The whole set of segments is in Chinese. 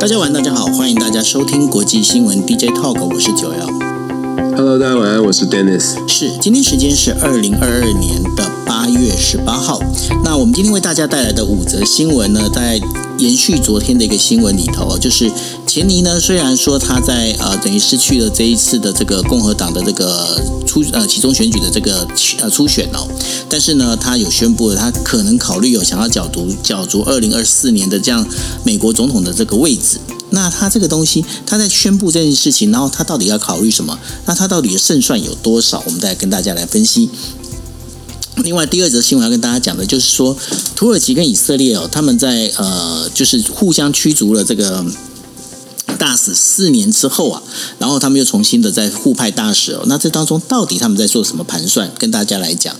大家晚，大家好，欢迎大家收听国际新闻 DJ Talk，我是九幺。Hello，大家晚安，我是 Dennis。是，今天时间是二零二二年的八月十八号。那我们今天为大家带来的五则新闻呢，在延续昨天的一个新闻里头，就是钱尼呢，虽然说他在呃等于失去了这一次的这个共和党的这个初呃其中选举的这个呃初选哦，但是呢，他有宣布了他可能考虑有想要角逐角逐二零二四年的这样美国总统的这个位置。那他这个东西，他在宣布这件事情，然后他到底要考虑什么？那他到底的胜算有多少？我们再跟大家来分析。另外，第二则新闻要跟大家讲的就是说，土耳其跟以色列哦，他们在呃，就是互相驱逐了这个大使四年之后啊，然后他们又重新的在互派大使哦。那这当中到底他们在做什么盘算？跟大家来讲。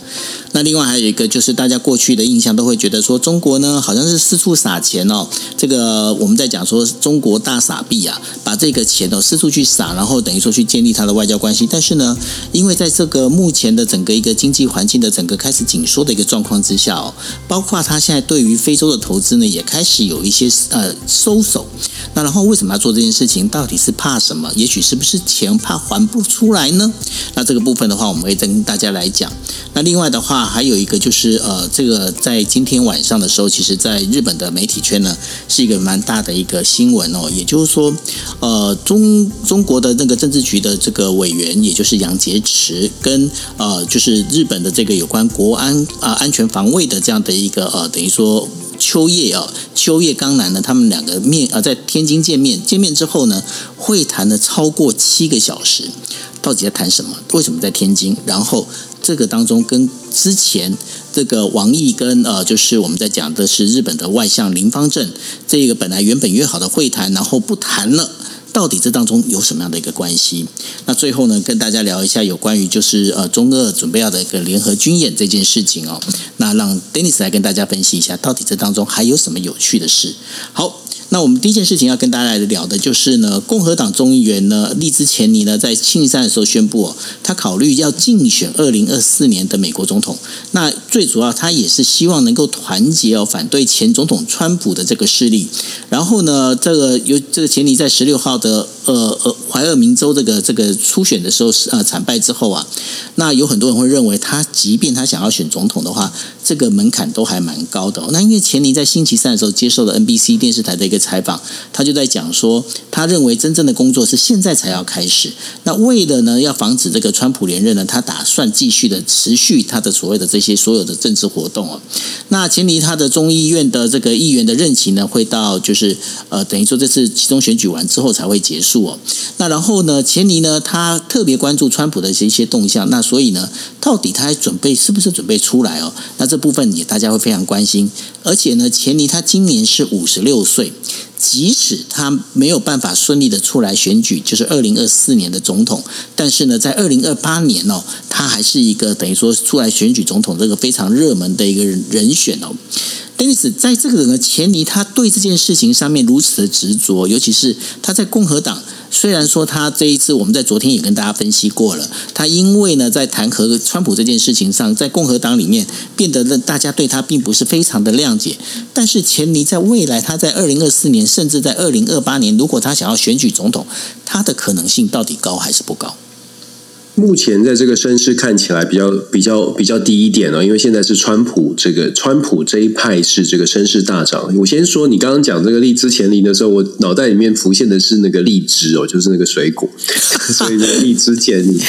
那另外还有一个就是大家过去的印象都会觉得说中国呢好像是四处撒钱哦，这个我们在讲说中国大撒币啊，把这个钱哦四处去撒，然后等于说去建立他的外交关系。但是呢，因为在这个目前的整个一个经济环境的整个开始紧缩的一个状况之下哦，包括他现在对于非洲的投资呢也开始有一些呃收手。那然后为什么要做这件事情？到底是怕什么？也许是不是钱怕还不出来呢？那这个部分的话，我们会跟大家来讲。那另外的话。还有一个就是，呃，这个在今天晚上的时候，其实在日本的媒体圈呢，是一个蛮大的一个新闻哦。也就是说，呃，中中国的那个政治局的这个委员，也就是杨洁篪，跟呃，就是日本的这个有关国安啊安全防卫的这样的一个呃，等于说秋叶啊秋叶刚男呢，他们两个面啊在天津见面，见面之后呢，会谈了超过七个小时，到底在谈什么？为什么在天津？然后。这个当中跟之前这个王毅跟呃，就是我们在讲的是日本的外相林方正，这个本来原本约好的会谈，然后不谈了，到底这当中有什么样的一个关系？那最后呢，跟大家聊一下有关于就是呃中俄准备要的一个联合军演这件事情哦。那让 Dennis 来跟大家分析一下，到底这当中还有什么有趣的事？好。那我们第一件事情要跟大家来聊的就是呢，共和党众议员呢，利兹钱尼呢，在星期三的时候宣布，哦，他考虑要竞选二零二四年的美国总统。那最主要，他也是希望能够团结哦，反对前总统川普的这个势力。然后呢，这个有这个钱尼在十六号的呃呃怀俄明州这个这个初选的时候是呃惨败之后啊，那有很多人会认为，他即便他想要选总统的话，这个门槛都还蛮高的。那因为钱尼在星期三的时候接受了 NBC 电视台的一个。采访，他就在讲说，他认为真正的工作是现在才要开始。那为了呢，要防止这个川普连任呢，他打算继续的持续他的所谓的这些所有的政治活动哦。那前提他的众议院的这个议员的任期呢，会到就是呃，等于说这次其中选举完之后才会结束哦。那然后呢，钱尼呢，他特别关注川普的一些动向。那所以呢，到底他还准备是不是准备出来哦？那这部分也大家会非常关心。而且呢，钱尼他今年是五十六岁。即使他没有办法顺利的出来选举，就是二零二四年的总统，但是呢，在二零二八年哦，他还是一个等于说出来选举总统这个非常热门的一个人选哦。但是在这个人的前提，他对这件事情上面如此的执着，尤其是他在共和党。虽然说他这一次，我们在昨天也跟大家分析过了，他因为呢在弹劾川普这件事情上，在共和党里面变得呢大家对他并不是非常的谅解。但是钱尼在未来，他在二零二四年，甚至在二零二八年，如果他想要选举总统，他的可能性到底高还是不高？目前在这个声势看起来比较比较比较低一点哦，因为现在是川普这个川普这一派是这个声势大涨。我先说，你刚刚讲这个荔枝前林的时候，我脑袋里面浮现的是那个荔枝哦，就是那个水果，所以荔枝 前林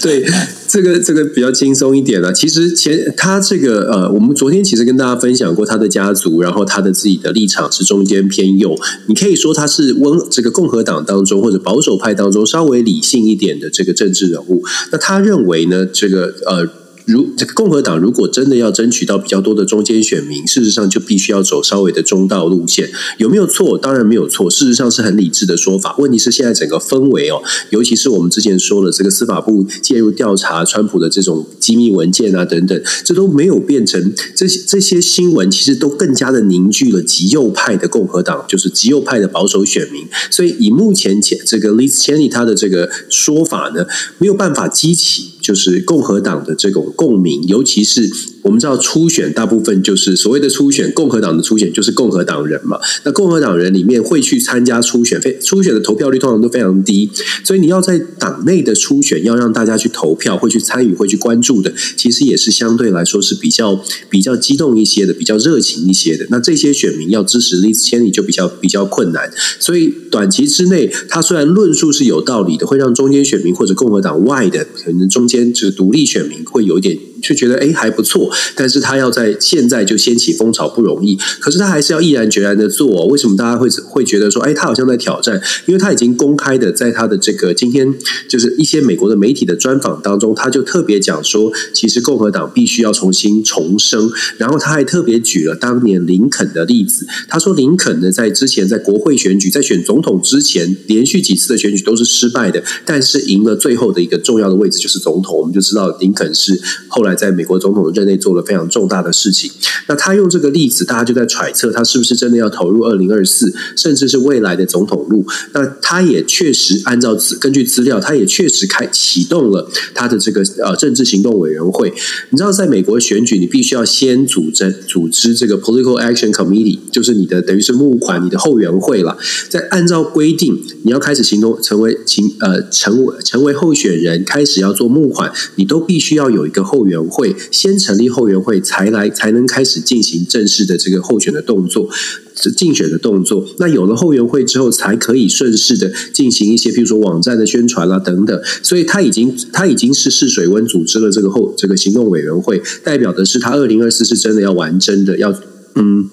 对。这个这个比较轻松一点了。其实前他这个呃，我们昨天其实跟大家分享过他的家族，然后他的自己的立场是中间偏右。你可以说他是温这个共和党当中或者保守派当中稍微理性一点的这个政治人物。那他认为呢，这个呃。如这个共和党如果真的要争取到比较多的中间选民，事实上就必须要走稍微的中道路线，有没有错？当然没有错，事实上是很理智的说法。问题是现在整个氛围哦，尤其是我们之前说了这个司法部介入调查川普的这种机密文件啊等等，这都没有变成这些这些新闻，其实都更加的凝聚了极右派的共和党，就是极右派的保守选民。所以以目前前这个 Liz Cheney 他的这个说法呢，没有办法激起。就是共和党的这种共鸣，尤其是我们知道初选大部分就是所谓的初选，共和党的初选就是共和党人嘛。那共和党人里面会去参加初选，非初选的投票率通常都非常低，所以你要在党内的初选要让大家去投票、会去参与、会去关注的，其实也是相对来说是比较比较激动一些的、比较热情一些的。那这些选民要支持丽兹千里就比较比较困难，所以短期之内，他虽然论述是有道理的，会让中间选民或者共和党外的可能中间这个独立选民会有一点。就觉得哎还不错，但是他要在现在就掀起风潮不容易，可是他还是要毅然决然的做。为什么大家会会觉得说，哎，他好像在挑战？因为他已经公开的在他的这个今天就是一些美国的媒体的专访当中，他就特别讲说，其实共和党必须要重新重生。然后他还特别举了当年林肯的例子，他说林肯呢在之前在国会选举在选总统之前，连续几次的选举都是失败的，但是赢了最后的一个重要的位置就是总统。我们就知道林肯是后来。在美国总统任内做了非常重大的事情，那他用这个例子，大家就在揣测他是不是真的要投入二零二四，甚至是未来的总统路。那他也确实按照根据资料，他也确实开启动了他的这个呃政治行动委员会。你知道，在美国选举，你必须要先组织组织这个 Political Action Committee，就是你的等于是募款你的后援会了。在按照规定，你要开始行动，成为行呃成为成为候选人，开始要做募款，你都必须要有一个后援。会先成立后援会，才来才能开始进行正式的这个候选的动作，竞选的动作。那有了后援会之后，才可以顺势的进行一些，譬如说网站的宣传啦等等。所以他已经他已经是试水温组织了这个后这个行动委员会，代表的是他二零二四是真的要玩真的，要嗯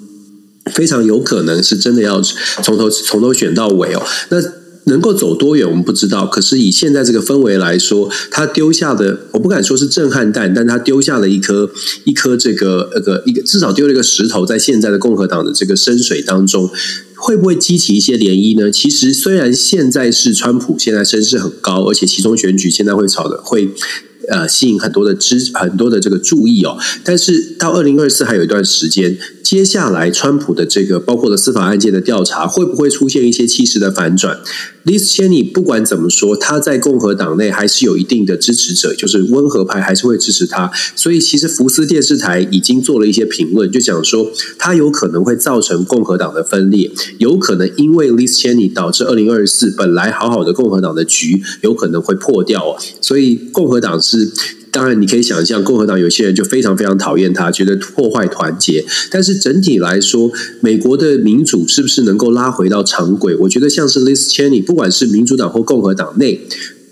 非常有可能是真的要从头从头选到尾哦。那。能够走多远，我们不知道。可是以现在这个氛围来说，他丢下的，我不敢说是震撼弹，但他丢下了一颗一颗这个那个一个，至少丢了一个石头，在现在的共和党的这个深水当中，会不会激起一些涟漪呢？其实虽然现在是川普现在声势很高，而且其中选举现在会炒的会。呃，吸引很多的支很多的这个注意哦，但是到二零二四还有一段时间，接下来川普的这个包括了司法案件的调查，会不会出现一些气势的反转？Liz Cheney 不管怎么说，他在共和党内还是有一定的支持者，就是温和派还是会支持他。所以其实福斯电视台已经做了一些评论，就讲说他有可能会造成共和党的分裂，有可能因为 Liz Cheney 导致二零二四本来好好的共和党的局有可能会破掉。所以共和党是。当然你可以想象，共和党有些人就非常非常讨厌他，觉得破坏团结。但是整体来说，美国的民主是不是能够拉回到常轨？我觉得像是 Liz Cheney，不管是民主党或共和党内。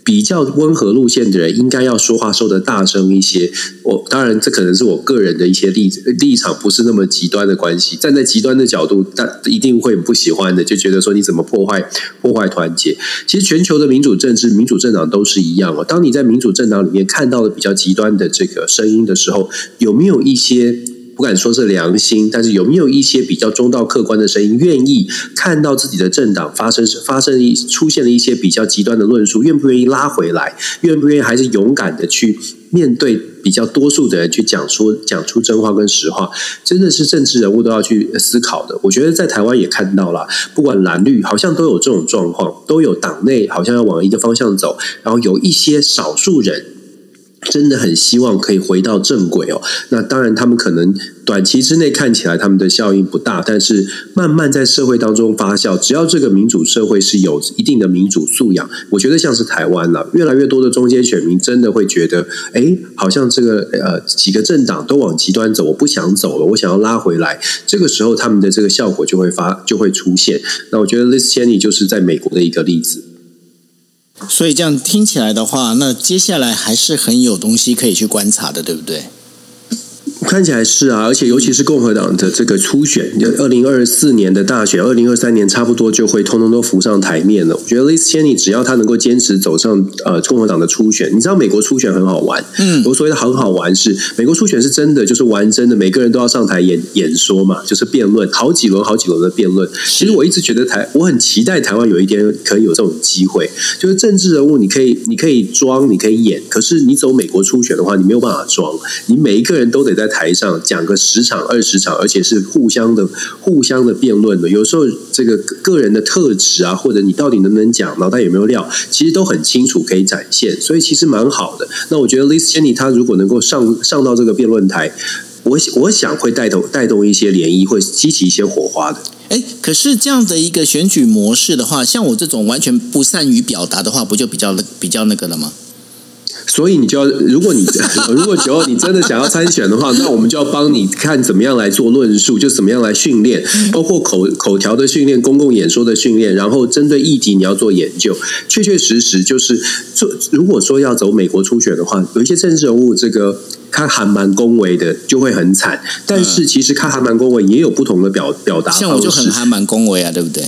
比较温和路线的人，应该要说话说的大声一些。我当然，这可能是我个人的一些立立场，不是那么极端的关系。站在极端的角度，但一定会不喜欢的，就觉得说你怎么破坏破坏团结。其实全球的民主政治、民主政党都是一样哦。当你在民主政党里面看到了比较极端的这个声音的时候，有没有一些？不敢说是良心，但是有没有一些比较中道、客观的声音，愿意看到自己的政党发生发生一出现了一些比较极端的论述，愿不愿意拉回来？愿不愿意还是勇敢的去面对比较多数的人，去讲说讲出真话跟实话？真的是政治人物都要去思考的。我觉得在台湾也看到了，不管蓝绿，好像都有这种状况，都有党内好像要往一个方向走，然后有一些少数人。真的很希望可以回到正轨哦。那当然，他们可能短期之内看起来他们的效应不大，但是慢慢在社会当中发酵。只要这个民主社会是有一定的民主素养，我觉得像是台湾了，越来越多的中间选民真的会觉得，哎，好像这个呃几个政党都往极端走，我不想走了，我想要拉回来。这个时候，他们的这个效果就会发就会出现。那我觉得 Liz Cheney 就是在美国的一个例子。所以这样听起来的话，那接下来还是很有东西可以去观察的，对不对？看起来是啊，而且尤其是共和党的这个初选，二零二四年的大选，二零二三年差不多就会通通都浮上台面了。我觉得 Liz Cheney 只要他能够坚持走上呃共和党的初选，你知道美国初选很好玩，嗯，我所谓的很好玩是美国初选是真的，就是玩真的，每个人都要上台演演说嘛，就是辩论，好几轮好几轮的辩论。其实我一直觉得台，我很期待台湾有一天可以有这种机会，就是政治人物你可以你可以装，你可以演，可是你走美国初选的话，你没有办法装，你每一个人都得在。台上讲个十场二十场，而且是互相的互相的辩论的。有时候这个个人的特质啊，或者你到底能不能讲，脑袋有没有料，其实都很清楚可以展现。所以其实蛮好的。那我觉得 Liz Cheney 他如果能够上上到这个辩论台，我我想会带动带动一些涟漪，会激起一些火花的。哎，可是这样的一个选举模式的话，像我这种完全不善于表达的话，不就比较比较那个了吗？所以你就要，如果你 如果九号你真的想要参选的话，那我们就要帮你看怎么样来做论述，就怎么样来训练，包括口口条的训练、公共演说的训练，然后针对议题你要做研究。确确实实就是做，如果说要走美国初选的话，有一些政治人物这个他还蛮恭维的，就会很惨。但是其实他还蛮恭维，也有不同的表表达像我就很还蛮恭维啊，对不对？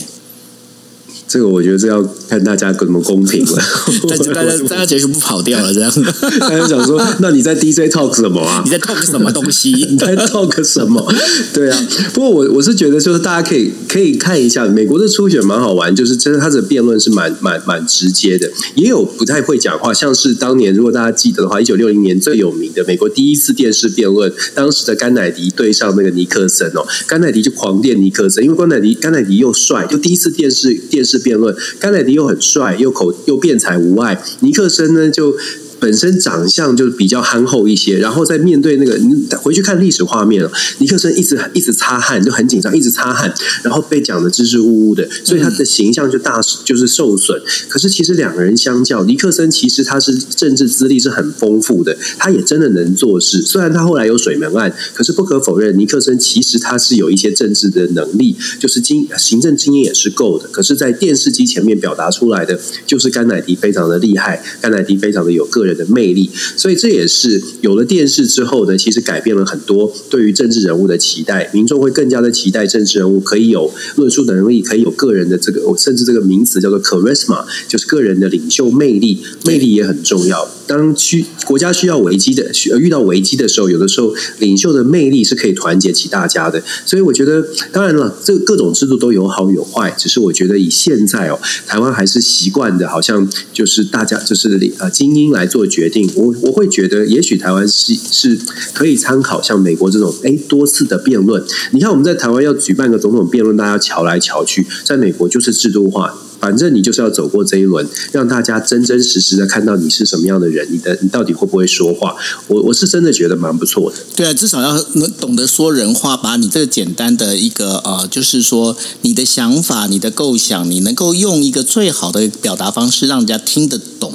这个我觉得这要看大家怎么公平了。大家大家大家结束不跑掉了这样。大家想说，那你在 DJ talk 什么啊？你在 talk 什么东西？你在 talk 什么？对啊。不过我我是觉得，就是大家可以可以看一下美国的初选蛮好玩，就是真的他的辩论是蛮蛮蛮直接的，也有不太会讲话，像是当年如果大家记得的话，一九六零年最有名的美国第一次电视辩论，当时的甘乃迪对上那个尼克森哦，甘乃迪就狂电尼克森，因为甘乃迪甘乃迪又帅，就第一次电视电视。辩论，甘乃迪又很帅，又口又辩才无碍，尼克森呢就。本身长相就比较憨厚一些，然后在面对那个，你回去看历史画面尼克森一直一直擦汗，就很紧张，一直擦汗，然后被讲的支支吾吾的，所以他的形象就大就是受损。可是其实两个人相较，尼克森其实他是政治资历是很丰富的，他也真的能做事。虽然他后来有水门案，可是不可否认，尼克森其实他是有一些政治的能力，就是经行政经验也是够的。可是，在电视机前面表达出来的，就是甘乃迪非常的厉害，甘乃迪非常的有个人。的魅力，所以这也是有了电视之后呢，其实改变了很多对于政治人物的期待，民众会更加的期待政治人物可以有论述能力，可以有个人的这个，甚至这个名词叫做 charisma，就是个人的领袖魅力，魅力也很重要。当需国家需要危机的，遇到危机的时候，有的时候领袖的魅力是可以团结起大家的。所以我觉得，当然了，这各种制度都有好有坏，只是我觉得以现在哦，台湾还是习惯的，好像就是大家就是呃精英来做决定。我我会觉得，也许台湾是是可以参考像美国这种哎多次的辩论。你看我们在台湾要举办个总统辩论，大家瞧来瞧去，在美国就是制度化。反正你就是要走过这一轮，让大家真真实实的看到你是什么样的人，你的你到底会不会说话？我我是真的觉得蛮不错的。对啊，至少要能懂得说人话，把你这个简单的一个呃，就是说你的想法、你的构想，你能够用一个最好的表达方式，让人家听得懂。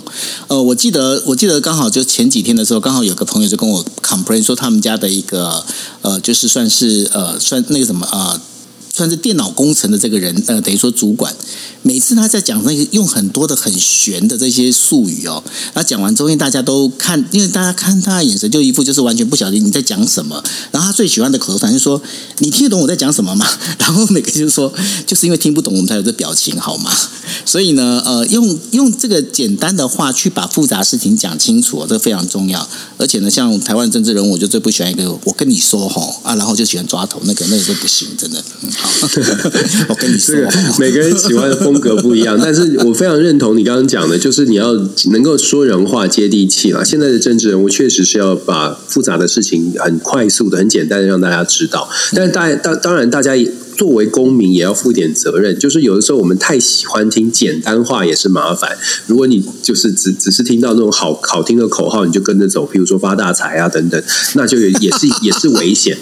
呃，我记得我记得刚好就前几天的时候，刚好有个朋友就跟我 complain 说，他们家的一个呃，就是算是呃，算那个什么啊。算是电脑工程的这个人，呃，等于说主管，每次他在讲那个用很多的很玄的这些术语哦，他讲完之后，大家都看，因为大家看他的眼神就一副就是完全不晓得你在讲什么。然后他最喜欢的口头禅就说：“你听得懂我在讲什么吗？”然后每个就是说，就是因为听不懂，我们才有这表情，好吗？所以呢，呃，用用这个简单的话去把复杂事情讲清楚，这个非常重要。而且呢，像台湾政治人物，我就最不喜欢一个我跟你说吼啊，然后就喜欢抓头，那个那个就不行，真的。我跟你说，每个人喜欢的风格不一样，但是我非常认同你刚刚讲的，就是你要能够说人话、接地气啊。现在的政治人物确实是要把复杂的事情很快速的、很简单的让大家知道，但是大当当然大家也。作为公民也要负点责任，就是有的时候我们太喜欢听简单话也是麻烦。如果你就是只只是听到那种好好听的口号，你就跟着走，比如说发大财啊等等，那就也是 也是危险。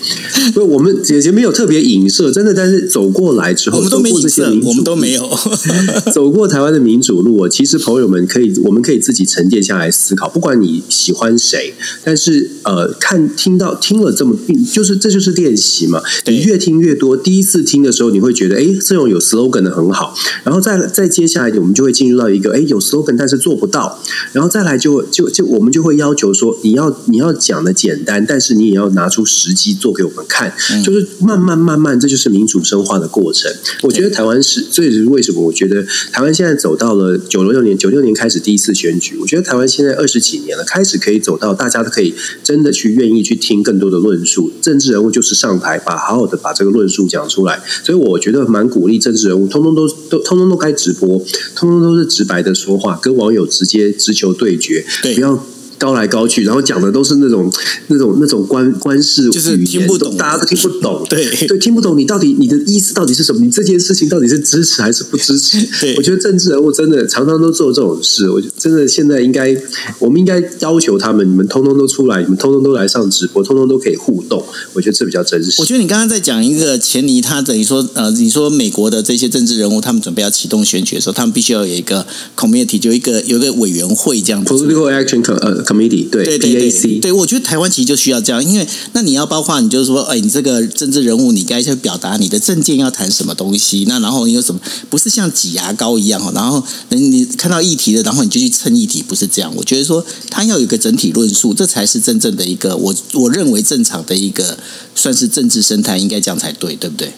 不，我们姐姐没有特别影射，真的，但是走过来之后，我们都没影射，我们都没有 走过台湾的民主路。其实朋友们可以，我们可以自己沉淀下来思考。不管你喜欢谁，但是呃，看听到听了这么，就是这就是练习嘛。你越听越多，第一次。听的时候，你会觉得，哎，这种有 slogan 的很好。然后再再接下来，我们就会进入到一个，哎，有 slogan 但是做不到。然后再来，就就就我们就会要求说，你要你要讲的简单，但是你也要拿出时机做给我们看。就是慢慢慢慢，这就是民主深化的过程。我觉得台湾是，这也是为什么我觉得台湾现在走到了九六年，九六年开始第一次选举。我觉得台湾现在二十几年了，开始可以走到大家都可以真的去愿意去听更多的论述。政治人物就是上台，把好好的把这个论述讲出来。所以我觉得蛮鼓励政治人物，通通都都通通都开直播，通通都是直白的说话，跟网友直接直球对决，不要高来高去，然后讲的都是那种那种那种官官事，就是听不懂，大家都听不懂。对对，听不懂你到底你的意思到底是什么？你这件事情到底是支持还是不支持？对，我觉得政治人物真的常常都做这种事。我觉得真的现在应该，我们应该要求他们，你们通通都出来，你们通通都来上直播，通通都可以互动。我觉得这比较真实。我觉得你刚刚在讲一个前提，他等于说呃，你说美国的这些政治人物，他们准备要启动选举的时候，他们必须要有一个 committee，就一个有一个委员会这样子。Political Action 呃 Committee，对对对对，对我觉得台湾其实就需要这样，因为那你要包括你就是说，哎，你这个政治人物，你该去表达你的政见要谈什么东西，那然后你有什么不是像挤牙膏一样哈，然后你看到议题的，然后你就去蹭议题，不是这样。我觉得说他要有一个整体论述，这才是真正的一个我我认为正常的一个算是政治生态，应该这样才对，对不对？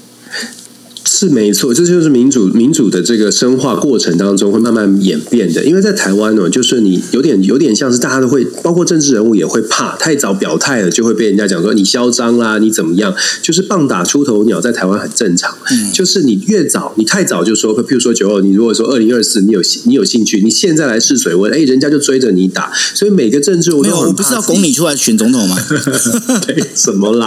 是没错，这就是民主民主的这个深化过程当中会慢慢演变的。因为在台湾呢，就是你有点有点像是大家都会，包括政治人物也会怕太早表态了，就会被人家讲说你嚣张啦，你怎么样？就是棒打出头鸟，在台湾很正常。嗯，就是你越早，你太早就说，譬如说九二，你如果说二零二四，你有你有兴趣，你现在来试水温，哎，人家就追着你打。所以每个政治，没有，我不是要拱你出来选总统吗？对，什么啦？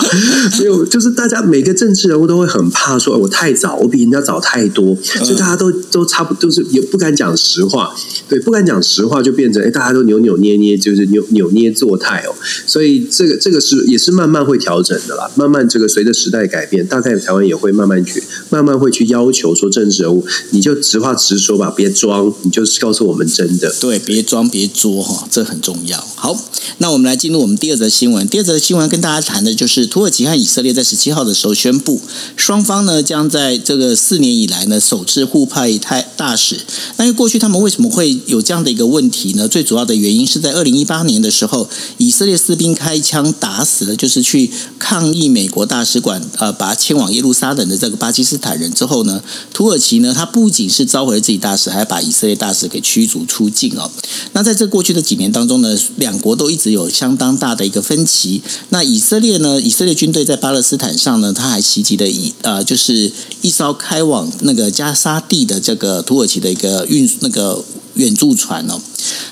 所以，就是大家每个政治人物都会很怕说，我太早。我比人家早太多，所以大家都都差不都是也不敢讲实话，对，不敢讲实话就变成哎，大家都扭扭捏捏，就是扭扭捏作态哦。所以这个这个是也是慢慢会调整的啦，慢慢这个随着时代改变，大概台湾也会慢慢去慢慢会去要求说政治人物，你就直话直说吧，别装，你就是告诉我们真的，对，别装别作哈，这很重要。好，那我们来进入我们第二则新闻，第二则新闻跟大家谈的就是土耳其和以色列在十七号的时候宣布，双方呢将在这个四年以来呢，首次互派太大使。那因为过去他们为什么会有这样的一个问题呢？最主要的原因是在二零一八年的时候，以色列士兵开枪打死了就是去抗议美国大使馆呃，把他迁往耶路撒冷的这个巴基斯坦人之后呢，土耳其呢，他不仅是召回了自己大使，还把以色列大使给驱逐出境哦。那在这过去的几年当中呢，两国都一直有相当大的一个分歧。那以色列呢，以色列军队在巴勒斯坦上呢，他还袭击了以呃，就是一艘。开往那个加沙地的这个土耳其的一个运那个援助船哦。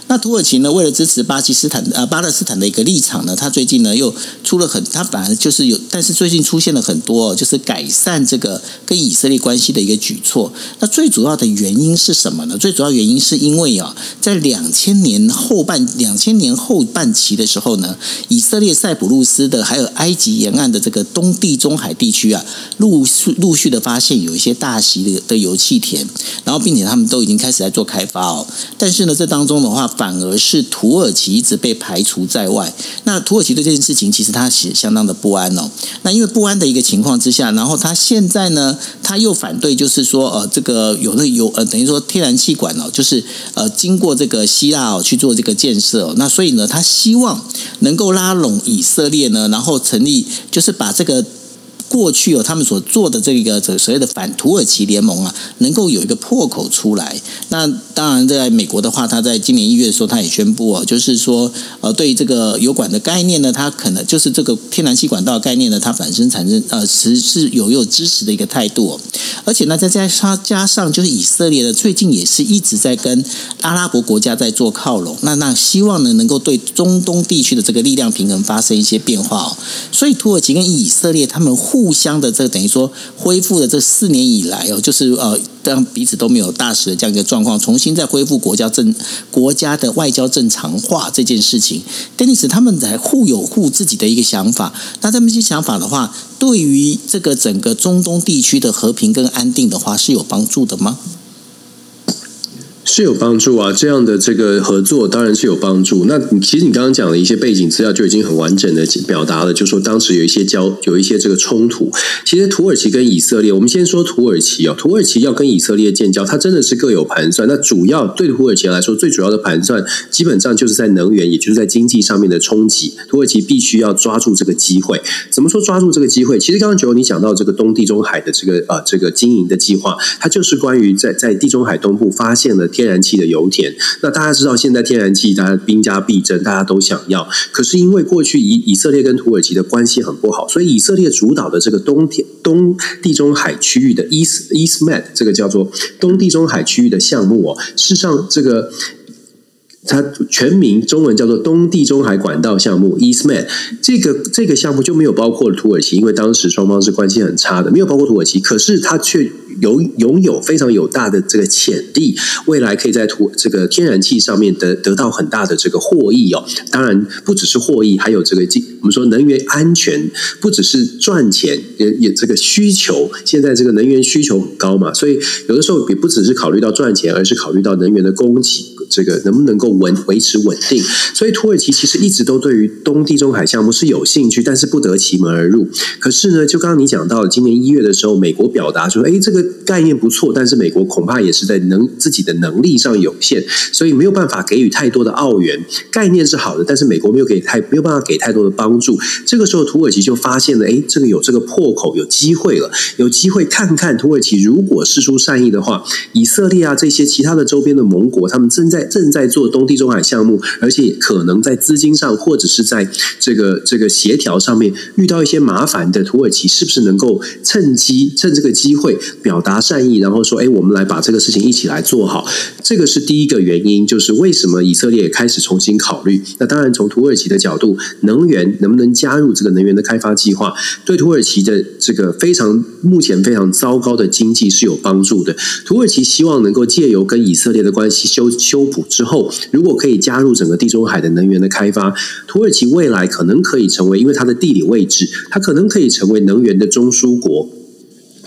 那土耳其呢？为了支持巴基斯坦呃巴勒斯坦的一个立场呢，他最近呢又出了很，他反而就是有，但是最近出现了很多就是改善这个跟以色列关系的一个举措。那最主要的原因是什么呢？最主要原因是因为啊，在两千年后半两千年后半期的时候呢，以色列塞浦路斯的还有埃及沿岸的这个东地中海地区啊，陆续陆续的发现有一些大型的的油气田，然后并且他们都已经开始在做开发哦。但是呢，这当中的话。反而是土耳其一直被排除在外。那土耳其对这件事情，其实他是相当的不安哦。那因为不安的一个情况之下，然后他现在呢，他又反对，就是说，呃，这个有的有呃，等于说天然气管哦，就是呃，经过这个希腊哦去做这个建设。那所以呢，他希望能够拉拢以色列呢，然后成立，就是把这个。过去有他们所做的这个这所谓的反土耳其联盟啊，能够有一个破口出来。那当然，在美国的话，他在今年一月的时候，他也宣布哦，就是说，呃，对这个油管的概念呢，它可能就是这个天然气管道概念呢，它本身产生呃，是是有有支持的一个态度。而且呢，再加上加上就是以色列呢，最近也是一直在跟阿拉伯国家在做靠拢。那那希望呢，能够对中东地区的这个力量平衡发生一些变化哦。所以土耳其跟以色列他们互互相的这等于说恢复了这四年以来哦，就是呃，让彼此都没有大使的这样一个状况，重新再恢复国家正国家的外交正常化这件事情，但因此他们在互有互自己的一个想法。那这么一些想法的话，对于这个整个中东地区的和平跟安定的话，是有帮助的吗？是有帮助啊，这样的这个合作当然是有帮助。那其实你刚刚讲的一些背景资料就已经很完整的表达了，就说当时有一些交有一些这个冲突。其实土耳其跟以色列，我们先说土耳其哦，土耳其要跟以色列建交，它真的是各有盘算。那主要对土耳其来说，最主要的盘算基本上就是在能源，也就是在经济上面的冲击。土耳其必须要抓住这个机会。怎么说抓住这个机会？其实刚刚九你讲到这个东地中海的这个呃这个经营的计划，它就是关于在在地中海东部发现了。天然气的油田，那大家知道，现在天然气大家兵家必争，大家都想要。可是因为过去以以色列跟土耳其的关系很不好，所以以色列主导的这个东天东地中海区域的 East East Med 这个叫做东地中海区域的项目哦，事实上这个。它全名中文叫做东地中海管道项目，Eastman。这个这个项目就没有包括土耳其，因为当时双方是关系很差的，没有包括土耳其。可是它却有拥有非常有大的这个潜力，未来可以在土这个天然气上面得得到很大的这个获益哦。当然不只是获益，还有这个我们说能源安全，不只是赚钱，也也这个需求。现在这个能源需求很高嘛，所以有的时候也不只是考虑到赚钱，而是考虑到能源的供给。这个能不能够稳维持稳定？所以土耳其其实一直都对于东地中海项目是有兴趣，但是不得其门而入。可是呢，就刚刚你讲到，今年一月的时候，美国表达说：“哎，这个概念不错，但是美国恐怕也是在能自己的能力上有限，所以没有办法给予太多的澳元。概念是好的，但是美国没有给太没有办法给太多的帮助。这个时候，土耳其就发现了：哎，这个有这个破口，有机会了，有机会看看土耳其如果施出善意的话，以色列啊这些其他的周边的盟国，他们正在。正在做东地中海项目，而且可能在资金上或者是在这个这个协调上面遇到一些麻烦的土耳其，是不是能够趁机趁这个机会表达善意，然后说：“哎，我们来把这个事情一起来做好。”这个是第一个原因，就是为什么以色列也开始重新考虑。那当然，从土耳其的角度，能源能不能加入这个能源的开发计划，对土耳其的这个非常目前非常糟糕的经济是有帮助的。土耳其希望能够借由跟以色列的关系修修补。之后，如果可以加入整个地中海的能源的开发，土耳其未来可能可以成为，因为它的地理位置，它可能可以成为能源的中枢国。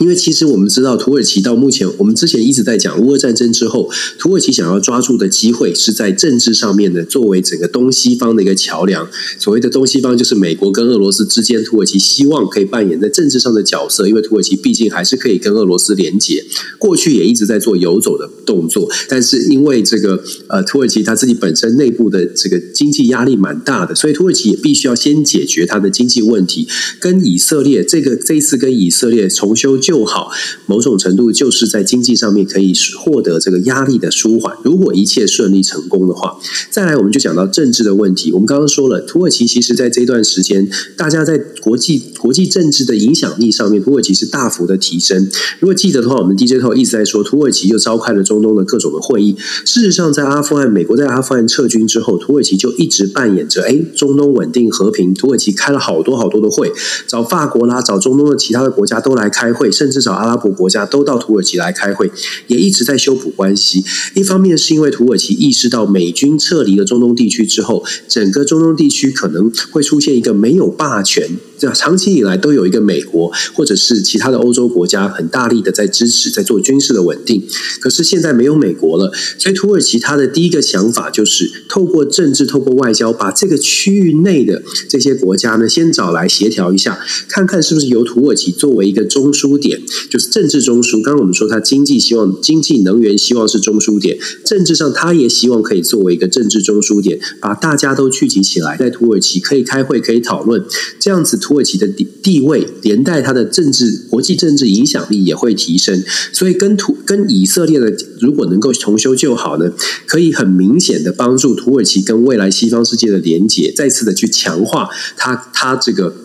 因为其实我们知道，土耳其到目前，我们之前一直在讲，乌俄战争之后，土耳其想要抓住的机会是在政治上面的，作为整个东西方的一个桥梁。所谓的东西方，就是美国跟俄罗斯之间，土耳其希望可以扮演在政治上的角色，因为土耳其毕竟还是可以跟俄罗斯连接。过去也一直在做游走的动作，但是因为这个呃，土耳其它自己本身内部的这个经济压力蛮大的，所以土耳其也必须要先解决它的经济问题。跟以色列这个这一次跟以色列重修旧。就好，某种程度就是在经济上面可以获得这个压力的舒缓。如果一切顺利成功的话，再来我们就讲到政治的问题。我们刚刚说了，土耳其其实在这段时间，大家在国际国际政治的影响力上面，土耳其是大幅的提升。如果记得的话，我们 DJ 头一直在说，土耳其又召开了中东的各种的会议。事实上，在阿富汗，美国在阿富汗撤军之后，土耳其就一直扮演着哎，中东稳定和平。土耳其开了好多好多的会，找法国啦，找中东的其他的国家都来开会。甚至找阿拉伯国家都到土耳其来开会，也一直在修补关系。一方面是因为土耳其意识到美军撤离了中东地区之后，整个中东地区可能会出现一个没有霸权。这长期以来都有一个美国或者是其他的欧洲国家很大力的在支持，在做军事的稳定。可是现在没有美国了，所以土耳其他的第一个想法就是透过政治、透过外交，把这个区域内的这些国家呢，先找来协调一下，看看是不是由土耳其作为一个中枢点，就是政治中枢。刚刚我们说，他经济希望、经济能源希望是中枢点，政治上他也希望可以作为一个政治中枢点，把大家都聚集起来，在土耳其可以开会、可以讨论，这样子。土耳其的地地位，连带它的政治国际政治影响力也会提升，所以跟土跟以色列的如果能够重修旧好呢，可以很明显的帮助土耳其跟未来西方世界的连结，再次的去强化它它这个。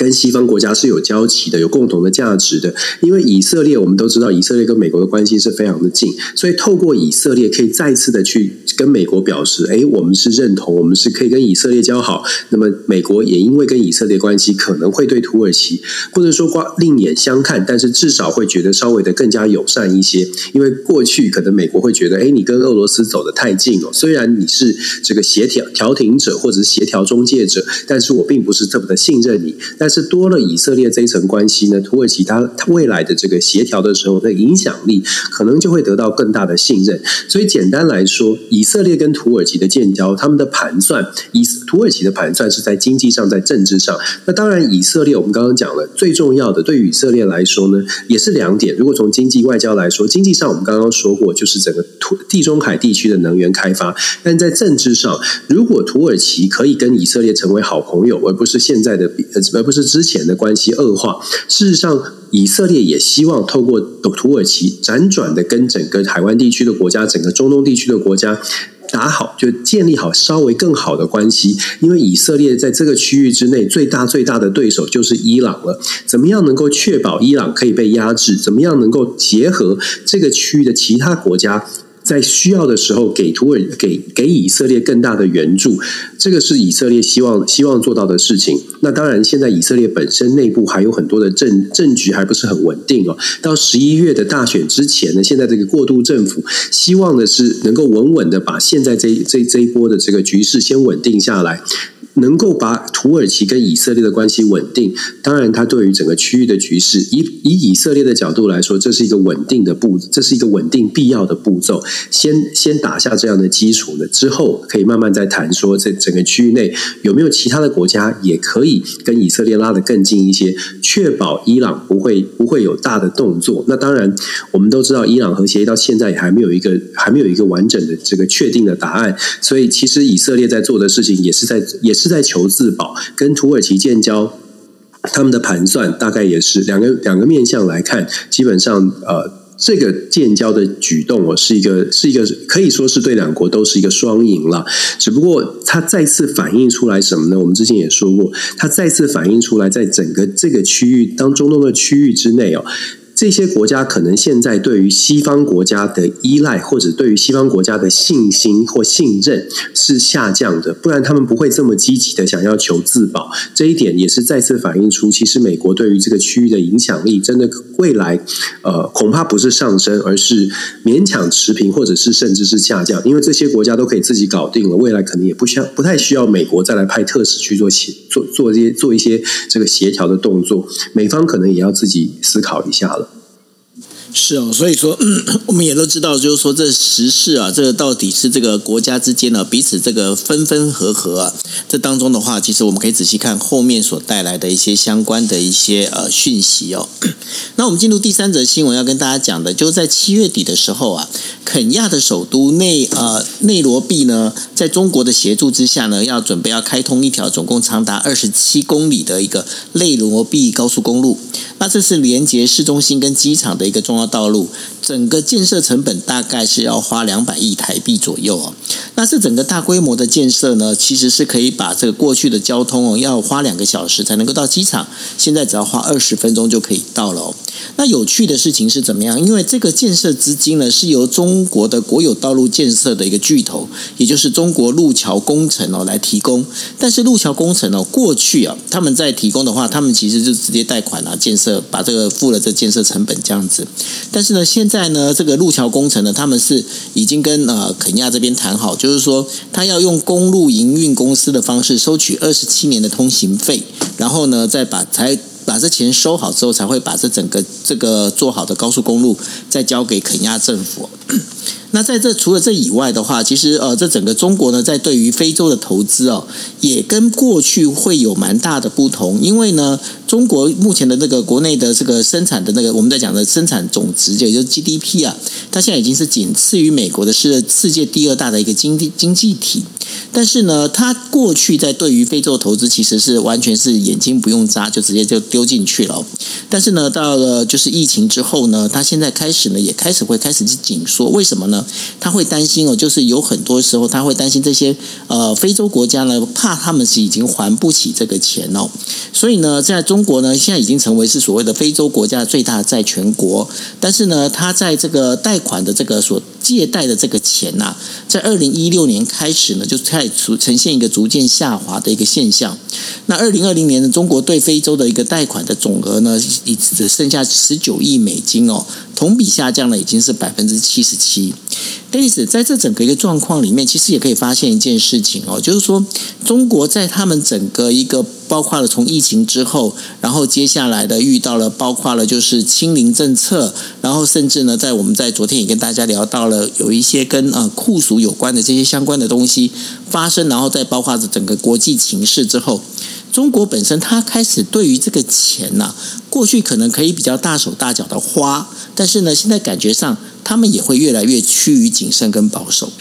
跟西方国家是有交集的，有共同的价值的。因为以色列，我们都知道，以色列跟美国的关系是非常的近，所以透过以色列，可以再次的去跟美国表示：，哎，我们是认同，我们是可以跟以色列交好。那么，美国也因为跟以色列关系，可能会对土耳其，或者说光另眼相看，但是至少会觉得稍微的更加友善一些。因为过去可能美国会觉得：，哎，你跟俄罗斯走得太近了，虽然你是这个协调调停者或者是协调中介者，但是我并不是这么的信任你。但是多了以色列这一层关系呢，土耳其它它未来的这个协调的时候的影响力，可能就会得到更大的信任。所以简单来说，以色列跟土耳其的建交，他们的盘算，以土耳其的盘算是在经济上，在政治上。那当然，以色列我们刚刚讲了，最重要的对以色列来说呢，也是两点。如果从经济外交来说，经济上我们刚刚说过，就是整个土地中海地区的能源开发。但在政治上，如果土耳其可以跟以色列成为好朋友，而不是现在的，而不是之前。的关系恶化，事实上，以色列也希望透过土耳其辗转的跟整个海湾地区的国家、整个中东地区的国家打好，就建立好稍微更好的关系。因为以色列在这个区域之内最大最大的对手就是伊朗了。怎么样能够确保伊朗可以被压制？怎么样能够结合这个区域的其他国家？在需要的时候给土耳给给以色列更大的援助，这个是以色列希望希望做到的事情。那当然，现在以色列本身内部还有很多的政政局还不是很稳定哦。到十一月的大选之前呢，现在这个过渡政府希望的是能够稳稳的把现在这这这一波的这个局势先稳定下来。能够把土耳其跟以色列的关系稳定，当然，它对于整个区域的局势，以以以色列的角度来说，这是一个稳定的步，这是一个稳定必要的步骤。先先打下这样的基础呢，之后可以慢慢再谈说，在整个区域内有没有其他的国家也可以跟以色列拉得更近一些，确保伊朗不会不会有大的动作。那当然，我们都知道，伊朗核协议到现在也还没有一个还没有一个完整的这个确定的答案。所以，其实以色列在做的事情也是在也是。在求自保，跟土耳其建交，他们的盘算大概也是两个两个面向来看，基本上呃，这个建交的举动哦，是一个是一个可以说是对两国都是一个双赢了。只不过它再次反映出来什么呢？我们之前也说过，它再次反映出来，在整个这个区域当中东的区域之内哦。这些国家可能现在对于西方国家的依赖，或者对于西方国家的信心或信任是下降的，不然他们不会这么积极的想要求自保。这一点也是再次反映出，其实美国对于这个区域的影响力，真的未来呃恐怕不是上升，而是勉强持平，或者是甚至是下降。因为这些国家都可以自己搞定了，未来可能也不需要不太需要美国再来派特使去做协做做这些做一些这个协调的动作，美方可能也要自己思考一下了。是哦，所以说 我们也都知道，就是说这时事啊，这个到底是这个国家之间呢彼此这个分分合合啊，这当中的话，其实我们可以仔细看后面所带来的一些相关的一些呃讯息哦。那我们进入第三则新闻要跟大家讲的，就是在七月底的时候啊，肯亚的首都内呃内罗毕呢，在中国的协助之下呢，要准备要开通一条总共长达二十七公里的一个内罗毕高速公路。那这是连接市中心跟机场的一个重要道路，整个建设成本大概是要花两百亿台币左右哦。那这整个大规模的建设呢，其实是可以把这个过去的交通哦，要花两个小时才能够到机场，现在只要花二十分钟就可以到了哦。那有趣的事情是怎么样？因为这个建设资金呢，是由中中国的国有道路建设的一个巨头，也就是中国路桥工程哦来提供。但是路桥工程哦，过去啊，他们在提供的话，他们其实就直接贷款啊建设。把这个付了这建设成本这样子，但是呢，现在呢，这个路桥工程呢，他们是已经跟呃肯亚这边谈好，就是说他要用公路营运公司的方式收取二十七年的通行费，然后呢，再把才把这钱收好之后，才会把这整个这个做好的高速公路再交给肯亚政府。那在这除了这以外的话，其实呃，这整个中国呢，在对于非洲的投资哦，也跟过去会有蛮大的不同。因为呢，中国目前的那个国内的这个生产的那个我们在讲的生产总值，也就是 GDP 啊，它现在已经是仅次于美国的，是世界第二大的一个经济经济体。但是呢，它过去在对于非洲投资，其实是完全是眼睛不用眨，就直接就丢进去了。但是呢，到了就是疫情之后呢，它现在开始呢，也开始会开始去紧缩。为什么呢？他会担心哦，就是有很多时候他会担心这些呃非洲国家呢，怕他们是已经还不起这个钱哦，所以呢，在中中国呢，现在已经成为是所谓的非洲国家最大的债权国，但是呢，他在这个贷款的这个所借贷的这个钱呐，在二零一六年开始呢，就开始呈现一个逐渐下滑的一个现象。那二零二零年呢，中国对非洲的一个贷款的总额呢，已只剩下十九亿美金哦。同比下降了，已经是百分之七十七。但是在这整个一个状况里面，其实也可以发现一件事情哦，就是说中国在他们整个一个包括了从疫情之后，然后接下来的遇到了包括了就是清零政策，然后甚至呢，在我们在昨天也跟大家聊到了有一些跟呃酷暑有关的这些相关的东西发生，然后再包括着整个国际情势之后。中国本身，它开始对于这个钱呐，过去可能可以比较大手大脚的花，但是呢，现在感觉上他们也会越来越趋于谨慎跟保守。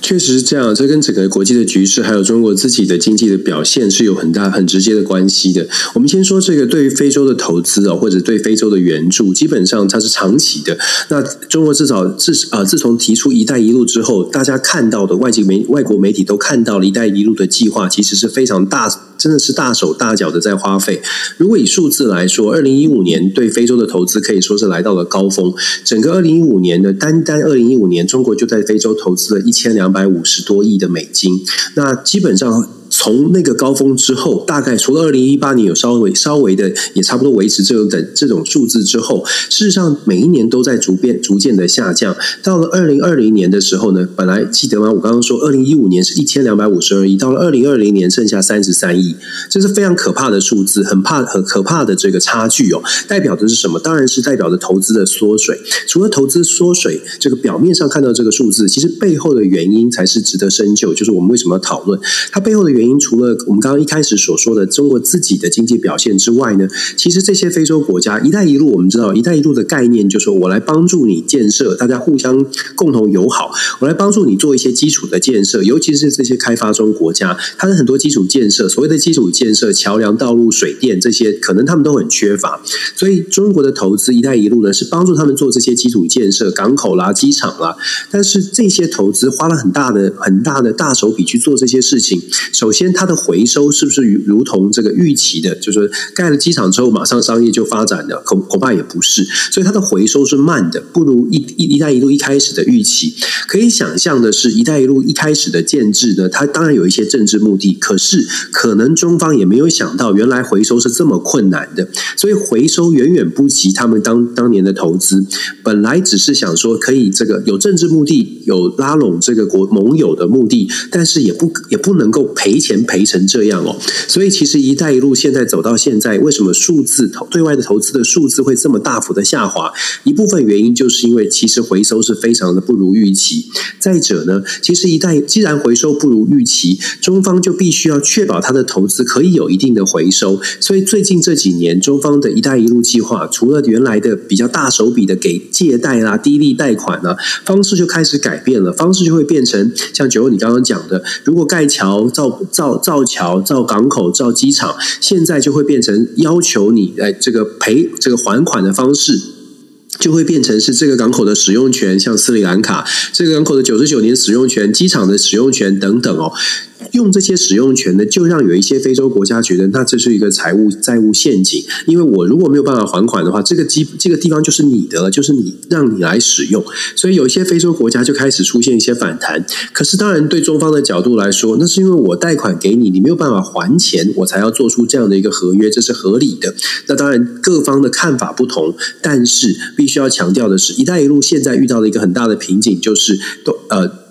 确实是这样，这跟整个国际的局势，还有中国自己的经济的表现是有很大、很直接的关系的。我们先说这个对于非洲的投资哦，或者对非洲的援助，基本上它是长期的。那中国至少自啊，自从提出“一带一路”之后，大家看到的外籍媒、外国媒体都看到了“一带一路”的计划，其实是非常大。真的是大手大脚的在花费。如果以数字来说，二零一五年对非洲的投资可以说是来到了高峰。整个二零一五年的，单单二零一五年，中国就在非洲投资了一千两百五十多亿的美金。那基本上。从那个高峰之后，大概除了二零一八年有稍微稍微的，也差不多维持这种等这种数字之后，事实上每一年都在逐渐逐渐的下降。到了二零二零年的时候呢，本来记得吗？我刚刚说二零一五年是一千两百五十二亿，到了二零二零年剩下三十三亿，这是非常可怕的数字，很怕很可怕的这个差距哦。代表的是什么？当然是代表着投资的缩水。除了投资缩水，这个表面上看到这个数字，其实背后的原因才是值得深究。就是我们为什么要讨论它背后的原因？除了我们刚刚一开始所说的中国自己的经济表现之外呢，其实这些非洲国家“一带一路”，我们知道“一带一路”的概念就是我来帮助你建设，大家互相共同友好，我来帮助你做一些基础的建设，尤其是这些开发中国家，它的很多基础建设，所谓的基础建设，桥梁、道路、水电这些，可能他们都很缺乏，所以中国的投资“一带一路”呢，是帮助他们做这些基础建设，港口啦、机场啦，但是这些投资花了很大的、很大的大手笔去做这些事情，首先先它的回收是不是如同这个预期的？就是盖了机场之后，马上商业就发展的，恐恐怕也不是。所以它的回收是慢的，不如一一一带一路一开始的预期。可以想象的是，一带一路一开始的建制呢，它当然有一些政治目的，可是可能中方也没有想到，原来回收是这么困难的。所以回收远远不及他们当当年的投资。本来只是想说可以这个有政治目的，有拉拢这个国盟友的目的，但是也不也不能够赔钱。钱赔成这样哦，所以其实“一带一路”现在走到现在，为什么数字投对外的投资的数字会这么大幅的下滑？一部分原因就是因为其实回收是非常的不如预期。再者呢，其实“一带”既然回收不如预期，中方就必须要确保它的投资可以有一定的回收。所以最近这几年，中方的一带一路计划除了原来的比较大手笔的给借贷啦、低利贷款啊方式就开始改变了，方式就会变成像九欧你刚刚讲的，如果盖桥造造。造桥、造港口、造机场，现在就会变成要求你来这个赔这个还款的方式，就会变成是这个港口的使用权，像斯里兰卡这个港口的九十九年使用权、机场的使用权等等哦。用这些使用权呢，就让有一些非洲国家觉得，那这是一个财务债务陷阱。因为我如果没有办法还款的话，这个基这个地方就是你的了，就是你让你来使用。所以有一些非洲国家就开始出现一些反弹。可是当然，对中方的角度来说，那是因为我贷款给你，你没有办法还钱，我才要做出这样的一个合约，这是合理的。那当然各方的看法不同，但是必须要强调的是，一带一路现在遇到的一个很大的瓶颈，就是都呃。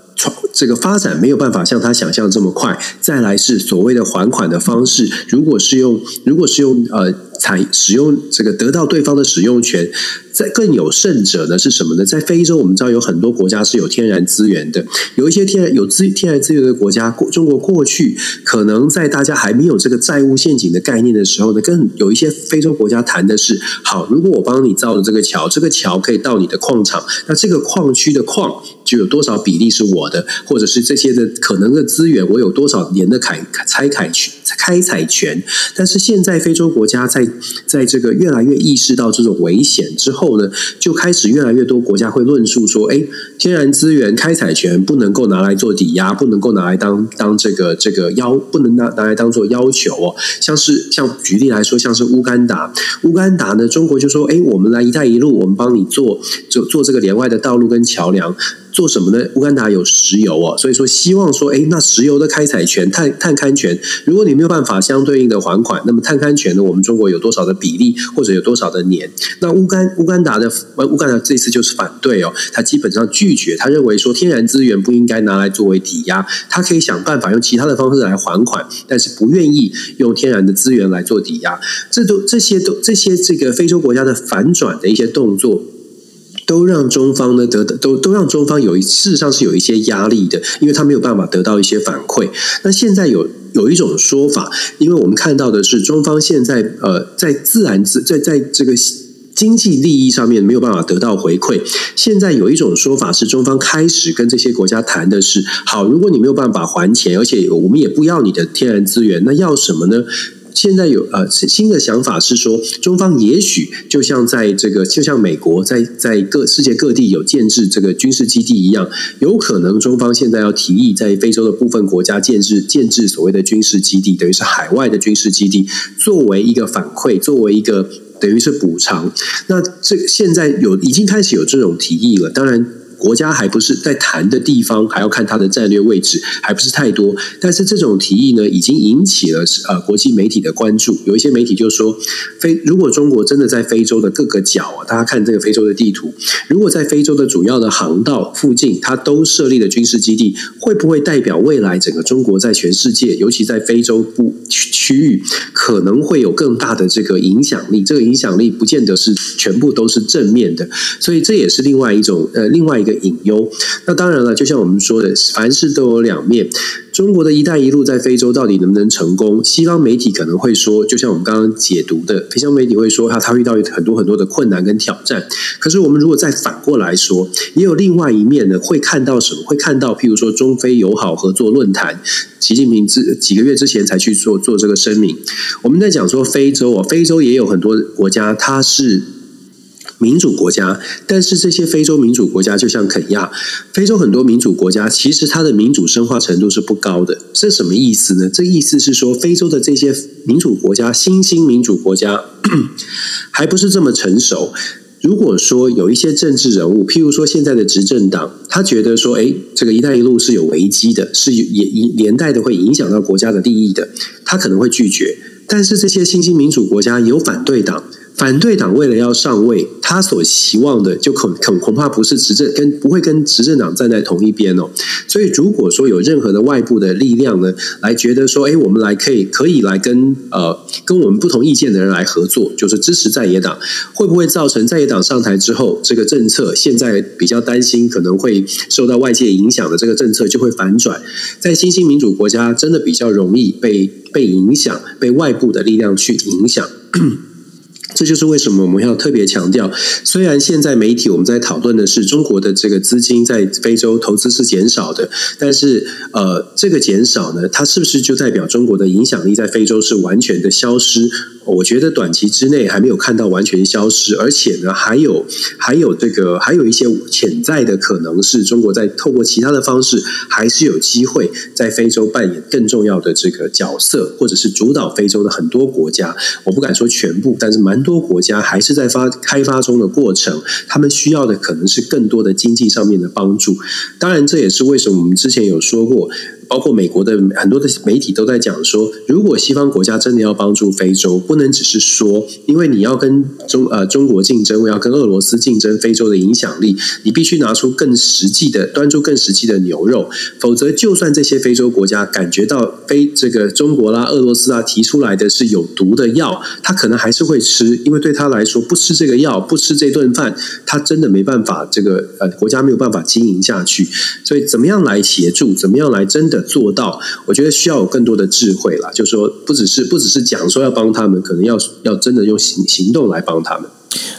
这个发展没有办法像他想象这么快。再来是所谓的还款的方式，如果是用，如果是用呃。采使用这个得到对方的使用权，在更有甚者呢是什么呢？在非洲，我们知道有很多国家是有天然资源的，有一些天然有资天然资源的国家，过中国过去可能在大家还没有这个债务陷阱的概念的时候呢，跟有一些非洲国家谈的是：好，如果我帮你造了这个桥，这个桥可以到你的矿场，那这个矿区的矿就有多少比例是我的，或者是这些的可能的资源，我有多少年的开采采权开采权？但是现在非洲国家在在这个越来越意识到这种危险之后呢，就开始越来越多国家会论述说：，哎，天然资源开采权不能够拿来做抵押，不能够拿来当当这个这个要，不能拿拿来当做要求哦。像是像举例来说，像是乌干达，乌干达呢，中国就说：，哎，我们来“一带一路”，我们帮你做做做这个连外的道路跟桥梁。做什么呢？乌干达有石油哦，所以说希望说，哎，那石油的开采权、探探勘权，如果你没有办法相对应的还款，那么探勘权呢，我们中国有多少的比例，或者有多少的年？那乌干乌干达的乌干达这次就是反对哦，他基本上拒绝，他认为说天然资源不应该拿来作为抵押，他可以想办法用其他的方式来还款，但是不愿意用天然的资源来做抵押。这都这些都这些这个非洲国家的反转的一些动作。都让中方呢得都都让中方有一事实上是有一些压力的，因为他没有办法得到一些反馈。那现在有有一种说法，因为我们看到的是中方现在呃在自然自在在这个经济利益上面没有办法得到回馈。现在有一种说法是中方开始跟这些国家谈的是，好，如果你没有办法还钱，而且我们也不要你的天然资源，那要什么呢？现在有呃新的想法是说，中方也许就像在这个，就像美国在在各世界各地有建制这个军事基地一样，有可能中方现在要提议在非洲的部分国家建制建制所谓的军事基地，等于是海外的军事基地，作为一个反馈，作为一个等于是补偿。那这现在有已经开始有这种提议了，当然。国家还不是在谈的地方，还要看它的战略位置，还不是太多。但是这种提议呢，已经引起了呃国际媒体的关注。有一些媒体就说，非如果中国真的在非洲的各个角，大家看这个非洲的地图，如果在非洲的主要的航道附近，它都设立了军事基地，会不会代表未来整个中国在全世界，尤其在非洲部区域，可能会有更大的这个影响力？这个影响力不见得是全部都是正面的，所以这也是另外一种呃另外。一个隐忧，那当然了，就像我们说的，凡事都有两面。中国的一带一路在非洲到底能不能成功？西方媒体可能会说，就像我们刚刚解读的，西方媒体会说，它它遇到很多很多的困难跟挑战。可是我们如果再反过来说，也有另外一面呢，会看到什么？会看到，譬如说中非友好合作论坛，习近平之几个月之前才去做做这个声明。我们在讲说非洲啊，非洲也有很多国家，它是。民主国家，但是这些非洲民主国家就像肯亚，非洲很多民主国家，其实它的民主深化程度是不高的。这什么意思呢？这意思是说，非洲的这些民主国家，新兴民主国家 还不是这么成熟。如果说有一些政治人物，譬如说现在的执政党，他觉得说，哎，这个“一带一路”是有危机的，是也连带的会影响到国家的利益的，他可能会拒绝。但是这些新兴民主国家有反对党。反对党为了要上位，他所希望的就恐恐恐怕不是执政，跟不会跟执政党站在同一边哦。所以，如果说有任何的外部的力量呢，来觉得说，哎，我们来可以可以来跟呃跟我们不同意见的人来合作，就是支持在野党，会不会造成在野党上台之后，这个政策现在比较担心可能会受到外界影响的这个政策就会反转，在新兴民主国家真的比较容易被被影响，被外部的力量去影响。这就是为什么我们要特别强调，虽然现在媒体我们在讨论的是中国的这个资金在非洲投资是减少的，但是呃，这个减少呢，它是不是就代表中国的影响力在非洲是完全的消失？我觉得短期之内还没有看到完全消失，而且呢，还有还有这个还有一些潜在的可能是中国在透过其他的方式，还是有机会在非洲扮演更重要的这个角色，或者是主导非洲的很多国家。我不敢说全部，但是蛮多国家还是在发开发中的过程，他们需要的可能是更多的经济上面的帮助。当然，这也是为什么我们之前有说过。包括美国的很多的媒体都在讲说，如果西方国家真的要帮助非洲，不能只是说，因为你要跟中呃中国竞争，我要跟俄罗斯竞争非洲的影响力，你必须拿出更实际的，端出更实际的牛肉，否则就算这些非洲国家感觉到非这个中国啦、俄罗斯啊提出来的是有毒的药，他可能还是会吃，因为对他来说，不吃这个药，不吃这顿饭，他真的没办法，这个呃国家没有办法经营下去。所以，怎么样来协助？怎么样来真的？做到，我觉得需要有更多的智慧啦。就说不只是不只是讲说要帮他们，可能要要真的用行行动来帮他们。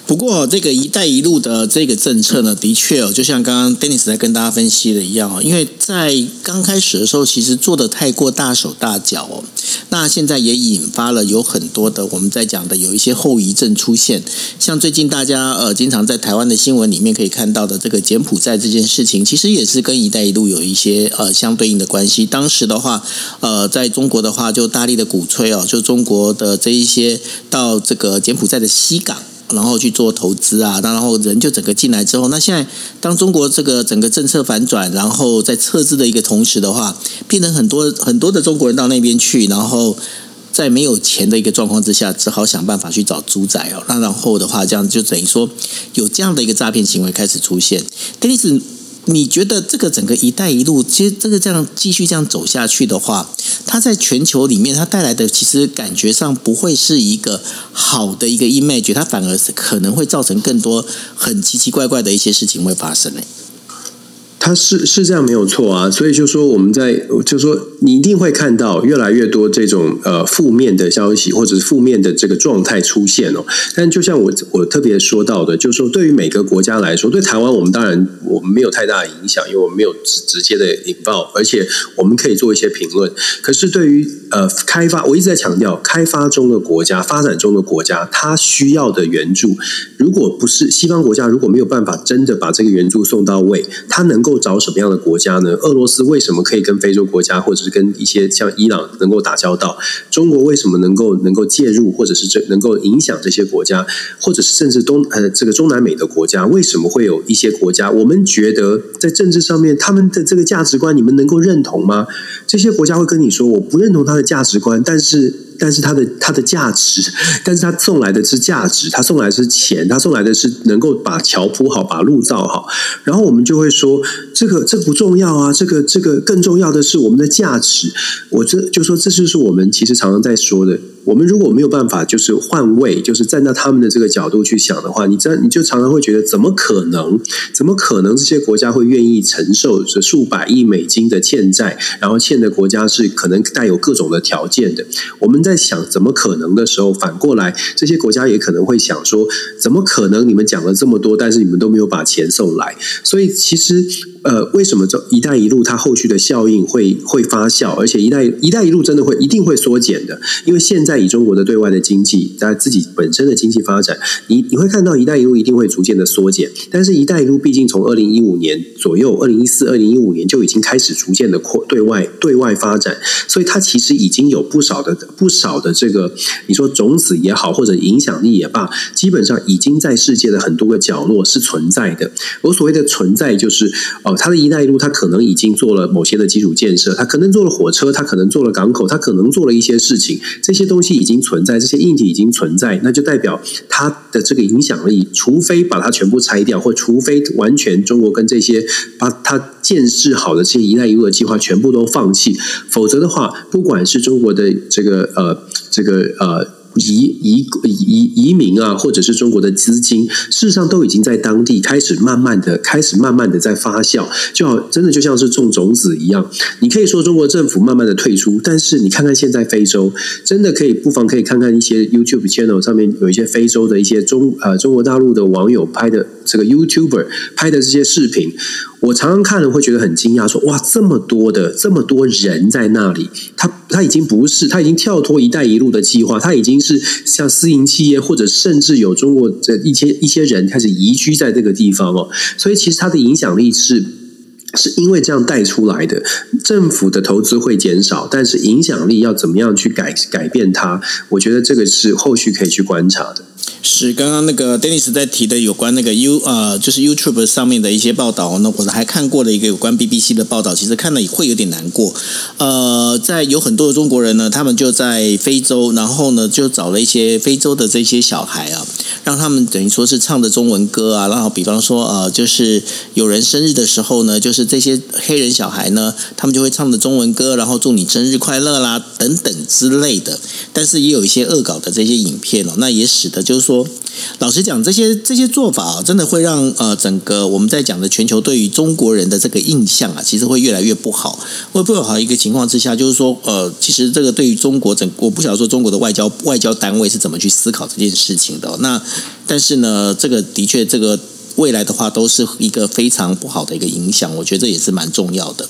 不过，这个“一带一路”的这个政策呢，的确哦，就像刚刚 Dennis 在跟大家分析的一样哦，因为在刚开始的时候，其实做的太过大手大脚哦，那现在也引发了有很多的我们在讲的有一些后遗症出现，像最近大家呃经常在台湾的新闻里面可以看到的这个柬埔寨这件事情，其实也是跟“一带一路”有一些呃相对应的关系。当时的话，呃，在中国的话就大力的鼓吹哦，就中国的这一些到这个柬埔寨的西港。然后去做投资啊，那然后人就整个进来之后，那现在当中国这个整个政策反转，然后在撤资的一个同时的话，变成很多很多的中国人到那边去，然后在没有钱的一个状况之下，只好想办法去找猪仔哦。那然后的话，这样就等于说有这样的一个诈骗行为开始出现。但是你觉得这个整个“一带一路”其实这个这样继续这样走下去的话？它在全球里面，它带来的其实感觉上不会是一个好的一个 image，它反而是可能会造成更多很奇奇怪怪的一些事情会发生嘞。他是是这样没有错啊，所以就说我们在就说你一定会看到越来越多这种呃负面的消息或者是负面的这个状态出现哦。但就像我我特别说到的，就是说对于每个国家来说，对台湾我们当然我们没有太大的影响，因为我们没有直直接的引爆，而且我们可以做一些评论。可是对于呃开发，我一直在强调，开发中的国家、发展中的国家，它需要的援助，如果不是西方国家，如果没有办法真的把这个援助送到位，它能够够找什么样的国家呢？俄罗斯为什么可以跟非洲国家，或者是跟一些像伊朗能够打交道？中国为什么能够能够介入，或者是这能够影响这些国家，或者是甚至东呃这个中南美的国家，为什么会有一些国家？我们觉得在政治上面，他们的这个价值观，你们能够认同吗？这些国家会跟你说，我不认同他的价值观，但是。但是它的它的价值，但是他送来的是价值，他送来是钱，他送来的是能够把桥铺好，把路造好。然后我们就会说，这个这不重要啊，这个这个更重要的是我们的价值。我这就说，这就是我们其实常常在说的。我们如果没有办法，就是换位，就是站在他们的这个角度去想的话，你这你就常常会觉得，怎么可能？怎么可能这些国家会愿意承受这数百亿美金的欠债？然后欠的国家是可能带有各种的条件的。我们在想怎么可能的时候，反过来这些国家也可能会想说，怎么可能？你们讲了这么多，但是你们都没有把钱送来。所以其实。呃，为什么这“一带一路”它后续的效应会会发酵，而且“一带一带一路”真的会一定会缩减的？因为现在以中国的对外的经济，在自己本身的经济发展，你你会看到“一带一路”一定会逐渐的缩减。但是“一带一路”毕竟从二零一五年左右，二零一四、二零一五年就已经开始逐渐的扩对外对外发展，所以它其实已经有不少的不少的这个你说种子也好，或者影响力也罢，基本上已经在世界的很多个角落是存在的。我所谓的存在，就是。哦，它的一带一路，它可能已经做了某些的基础建设，它可能做了火车，它可能做了港口，它可能做了一些事情，这些东西已经存在，这些硬体已经存在，那就代表它的这个影响力，除非把它全部拆掉，或除非完全中国跟这些把它建设好的这些一带一路的计划全部都放弃，否则的话，不管是中国的这个呃这个呃。移移移移民啊，或者是中国的资金，事实上都已经在当地开始慢慢的、开始慢慢的在发酵，就好真的就像是种种子一样。你可以说中国政府慢慢的退出，但是你看看现在非洲，真的可以不妨可以看看一些 YouTube channel 上面有一些非洲的一些中呃中国大陆的网友拍的这个 YouTuber 拍的这些视频。我常常看了会觉得很惊讶，说哇，这么多的这么多人在那里，他他已经不是，他已经跳脱“一带一路”的计划，他已经是像私营企业，或者甚至有中国的一些一些人开始移居在这个地方哦。所以其实它的影响力是是因为这样带出来的。政府的投资会减少，但是影响力要怎么样去改改变它？我觉得这个是后续可以去观察的。是刚刚那个 Dennis 在提的有关那个 U 呃，就是 YouTube 上面的一些报道。那我还看过了一个有关 BBC 的报道，其实看了也会有点难过。呃，在有很多的中国人呢，他们就在非洲，然后呢就找了一些非洲的这些小孩啊，让他们等于说是唱的中文歌啊。然后比方说呃，就是有人生日的时候呢，就是这些黑人小孩呢，他们就会唱的中文歌，然后祝你生日快乐啦等等之类的。但是也有一些恶搞的这些影片哦，那也使得就是。说，老实讲，这些这些做法啊，真的会让呃整个我们在讲的全球对于中国人的这个印象啊，其实会越来越不好。会不好一个情况之下，就是说，呃，其实这个对于中国整，我不晓得说中国的外交外交单位是怎么去思考这件事情的。那但是呢，这个的确，这个未来的话，都是一个非常不好的一个影响。我觉得这也是蛮重要的。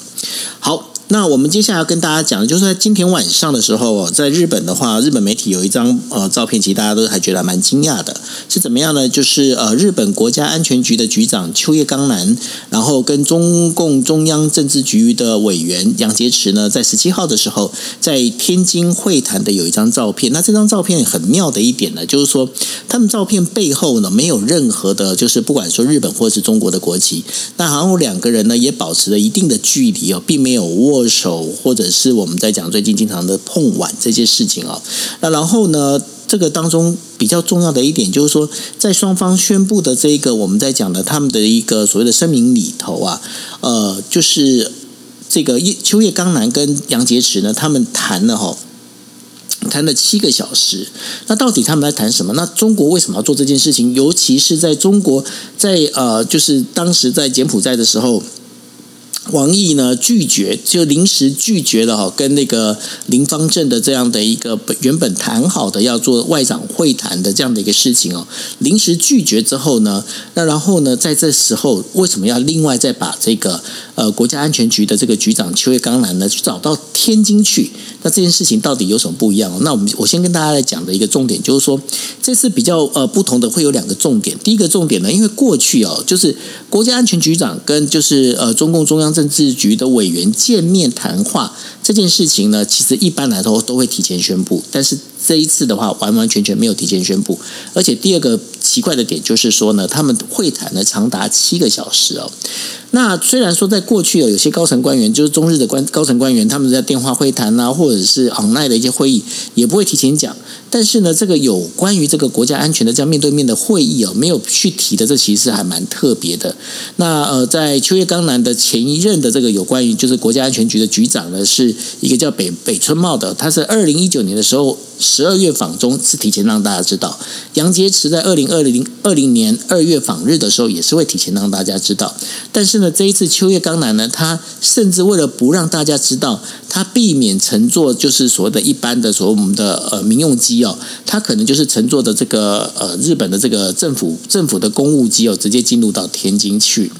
好。那我们接下来要跟大家讲的，就是在今天晚上的时候哦，在日本的话，日本媒体有一张呃照片，其实大家都还觉得蛮惊讶的，是怎么样呢？就是呃，日本国家安全局的局长秋叶刚男，然后跟中共中央政治局的委员杨洁篪呢，在十七号的时候，在天津会谈的有一张照片。那这张照片很妙的一点呢，就是说他们照片背后呢，没有任何的，就是不管说日本或是中国的国旗，那好像两个人呢也保持了一定的距离哦，并没有握。握手，或者是我们在讲最近经常的碰碗这些事情啊，那然后呢，这个当中比较重要的一点就是说，在双方宣布的这个我们在讲的他们的一个所谓的声明里头啊，呃，就是这个叶秋叶刚男跟杨洁篪呢，他们谈了哈，谈了七个小时。那到底他们在谈什么？那中国为什么要做这件事情？尤其是在中国在呃，就是当时在柬埔寨的时候。王毅呢拒绝，就临时拒绝了哈，跟那个林方正的这样的一个本原本谈好的要做外长会谈的这样的一个事情哦，临时拒绝之后呢，那然后呢，在这时候为什么要另外再把这个呃国家安全局的这个局长邱月刚男呢去找到天津去？那这件事情到底有什么不一样？那我们我先跟大家来讲的一个重点就是说，这次比较呃不同的会有两个重点。第一个重点呢，因为过去哦，就是国家安全局长跟就是呃中共中央。政治局的委员见面谈话这件事情呢，其实一般来说都会提前宣布，但是这一次的话，完完全全没有提前宣布。而且第二个奇怪的点就是说呢，他们会谈呢长达七个小时哦。那虽然说在过去有有些高层官员，就是中日的官高层官员，他们在电话会谈啊，或者是 online 的一些会议，也不会提前讲。但是呢，这个有关于这个国家安全的这样面对面的会议哦，没有去提的，这其实还蛮特别的。那呃，在秋叶刚男的前一任的这个有关于就是国家安全局的局长呢，是一个叫北北村茂的，他是二零一九年的时候十二月访中是提前让大家知道。杨洁篪在二零二零二零年二月访日的时候也是会提前让大家知道。但是呢，这一次秋叶刚男呢，他甚至为了不让大家知道，他避免乘坐就是所谓的一般的所谓我们的呃民用机。哦，他可能就是乘坐的这个呃日本的这个政府政府的公务机哦，直接进入到天津去。